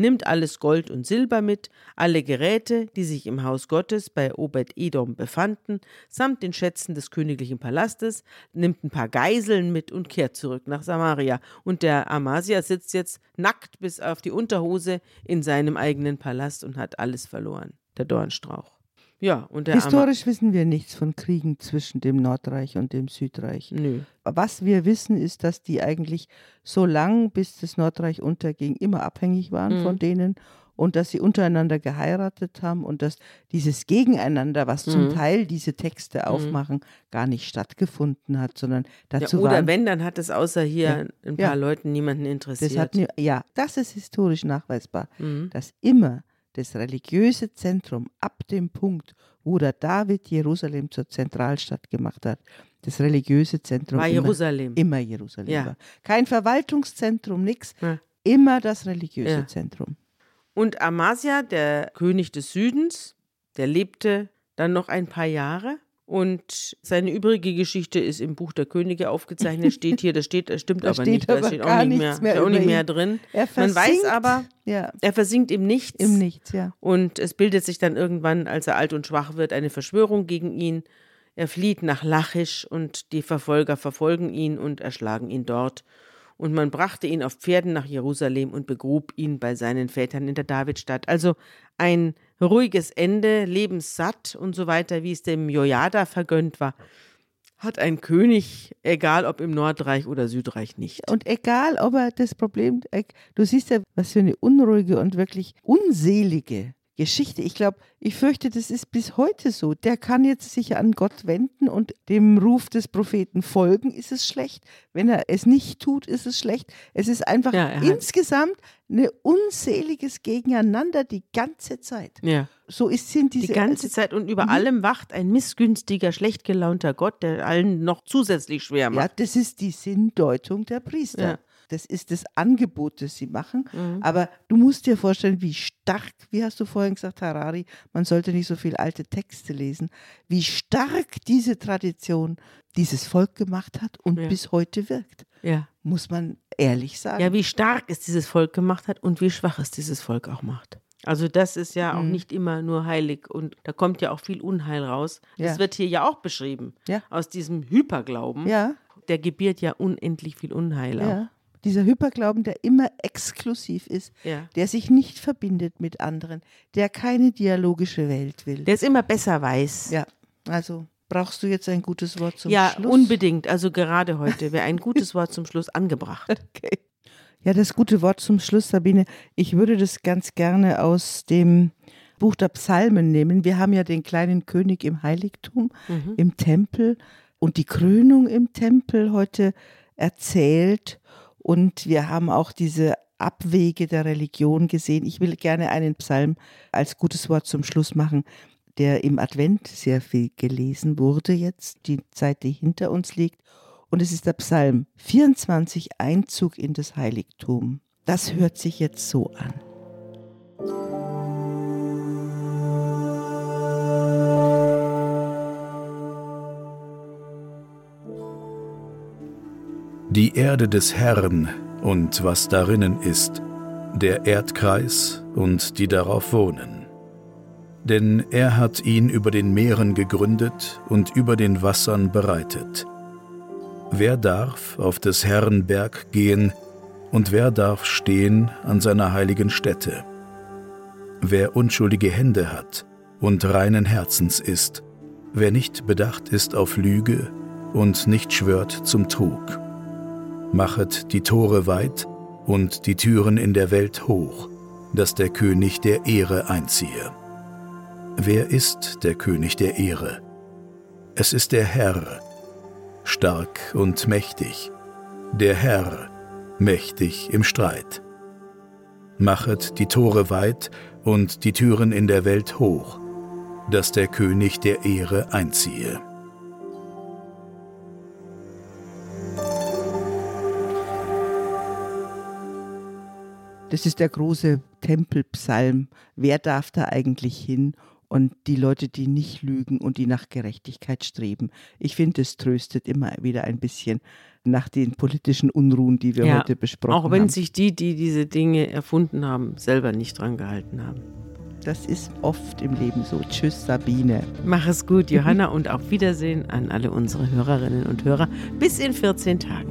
nimmt alles Gold und Silber mit, alle Geräte, die sich im Haus Gottes bei Obed-Edom befanden, samt den Schätzen des königlichen Palastes, nimmt ein paar Geiseln mit und kehrt zurück nach Samaria. Und der Amasia sitzt jetzt nackt bis auf die Unterhose in seinem eigenen Palast und hat alles verloren, der Dornstrauch. Ja, und der Historisch wissen wir nichts von Kriegen zwischen dem Nordreich und dem Südreich. Nö. Was wir wissen, ist, dass die eigentlich so lang, bis das Nordreich unterging, immer abhängig waren Mhm. von denen und dass sie untereinander geheiratet haben und dass dieses Gegeneinander, was Mhm. zum Teil diese Texte aufmachen, gar nicht stattgefunden hat, sondern Ja, dazu oder waren, wenn, dann hat es außer hier ein paar Ja. Leuten niemanden interessiert. das hat, ja, das ist historisch nachweisbar, Mhm. dass immer das religiöse Zentrum ab dem Punkt, wo der David Jerusalem zur Zentralstadt gemacht hat, das religiöse Zentrum War immer, Jerusalem. immer Jerusalem Ja. war. Kein Verwaltungszentrum, nichts, Ja. immer das religiöse Ja. Zentrum. Und Amasia, der König des Südens, der lebte dann noch ein paar Jahre. Und seine übrige Geschichte ist im Buch der Könige aufgezeichnet, steht hier, das steht, das stimmt Da aber steht nicht, da aber steht auch gar nicht mehr, nichts mehr auch nicht mehr drin. Er Man weiß versinkt, aber, ja, er versinkt im Nichts. im Nichts, ja. Und es bildet sich dann irgendwann, als er alt und schwach wird, eine Verschwörung gegen ihn. Er flieht nach Lachisch und die Verfolger verfolgen ihn und erschlagen ihn dort. Und man brachte ihn auf Pferden nach Jerusalem und begrub ihn bei seinen Vätern in der Davidstadt. Also ein ruhiges Ende, lebenssatt und so weiter, wie es dem Jojada vergönnt war, hat ein König, egal ob im Nordreich oder Südreich, nicht. Und egal, ob er das Problem, du siehst ja, was für eine unruhige und wirklich unselige Geschichte. Ich glaube, ich fürchte, das ist bis heute so. Der kann jetzt sich an Gott wenden und dem Ruf des Propheten folgen, ist es schlecht. Wenn er es nicht tut, ist es schlecht. Es ist einfach Ja, insgesamt ein unseliges Gegeneinander die ganze Zeit. Ja. So ist, sind diese Die ganze Zeit und über allem wacht ein missgünstiger, schlecht gelaunter Gott, der allen noch zusätzlich schwer Ja, macht. das ist die Sinndeutung der Priester. Ja. Mhm. Das ist das Angebot, das sie machen. Aber du musst dir vorstellen, wie stark, wie hast du vorhin gesagt, Harari, man sollte nicht so viel alte Texte lesen, wie stark diese Tradition dieses Volk gemacht hat und Ja. bis heute wirkt. Ja. muss man ehrlich sagen. Ja, wie stark es dieses Volk gemacht hat und wie schwach es dieses Volk auch macht. Also das ist ja auch Mhm. nicht immer nur heilig und da kommt ja auch viel Unheil raus. Das Ja. wird hier ja auch beschrieben. Ja. Aus diesem Hyperglauben. ja, Der gebiert ja unendlich viel Unheil auch. Ja. Dieser Hyperglauben, der immer exklusiv ist, Ja. der sich nicht verbindet mit anderen, der keine dialogische Welt will. Der es immer besser weiß. ja, also brauchst du jetzt ein gutes Wort zum ja, Schluss? unbedingt. Also gerade heute wäre ein gutes Wort zum Schluss angebracht. Okay. Ja, das gute Wort zum Schluss, Sabine. Ich würde das ganz gerne aus dem Buch der Psalmen nehmen. Wir haben ja den kleinen König im Heiligtum, Mhm. im Tempel und die Krönung im Tempel heute erzählt. Und wir haben auch diese Abwege der Religion gesehen. Ich will gerne einen Psalm als gutes Wort zum Schluss machen, der im Advent sehr viel gelesen wurde jetzt, die Zeit, die hinter uns liegt. Und es ist der Psalm 24, Einzug in das Heiligtum. Das hört sich jetzt so an. Die Erde des Herrn und was darinnen ist, der Erdkreis und die darauf wohnen. Denn er hat ihn über den Meeren gegründet und über den Wassern bereitet. Wer darf auf des Herrn Berg gehen und wer darf stehen an seiner heiligen Stätte? Wer unschuldige Hände hat und reinen Herzens ist, wer nicht bedacht ist auf Lüge und nicht schwört zum Trug machet die Tore weit und die Türen in der Welt hoch, dass der König der Ehre einziehe. Wer ist der König der Ehre? Es ist der Herr, stark und mächtig, der Herr, mächtig im Streit. Machet die Tore weit und die Türen in der Welt hoch, dass der König der Ehre einziehe. Das ist der große Tempelpsalm. Wer darf da eigentlich hin? Und die Leute, die nicht lügen und die nach Gerechtigkeit streben. Ich finde, es tröstet immer wieder ein bisschen nach den politischen Unruhen, die wir Ja, heute besprochen Auch wenn haben. sich die, die diese Dinge erfunden haben, selber nicht dran gehalten haben. Das ist oft im Leben so. Tschüss, Sabine. Mach es gut, Johanna, und auf Wiedersehen an alle unsere Hörerinnen und Hörer. Bis in 14 Tagen.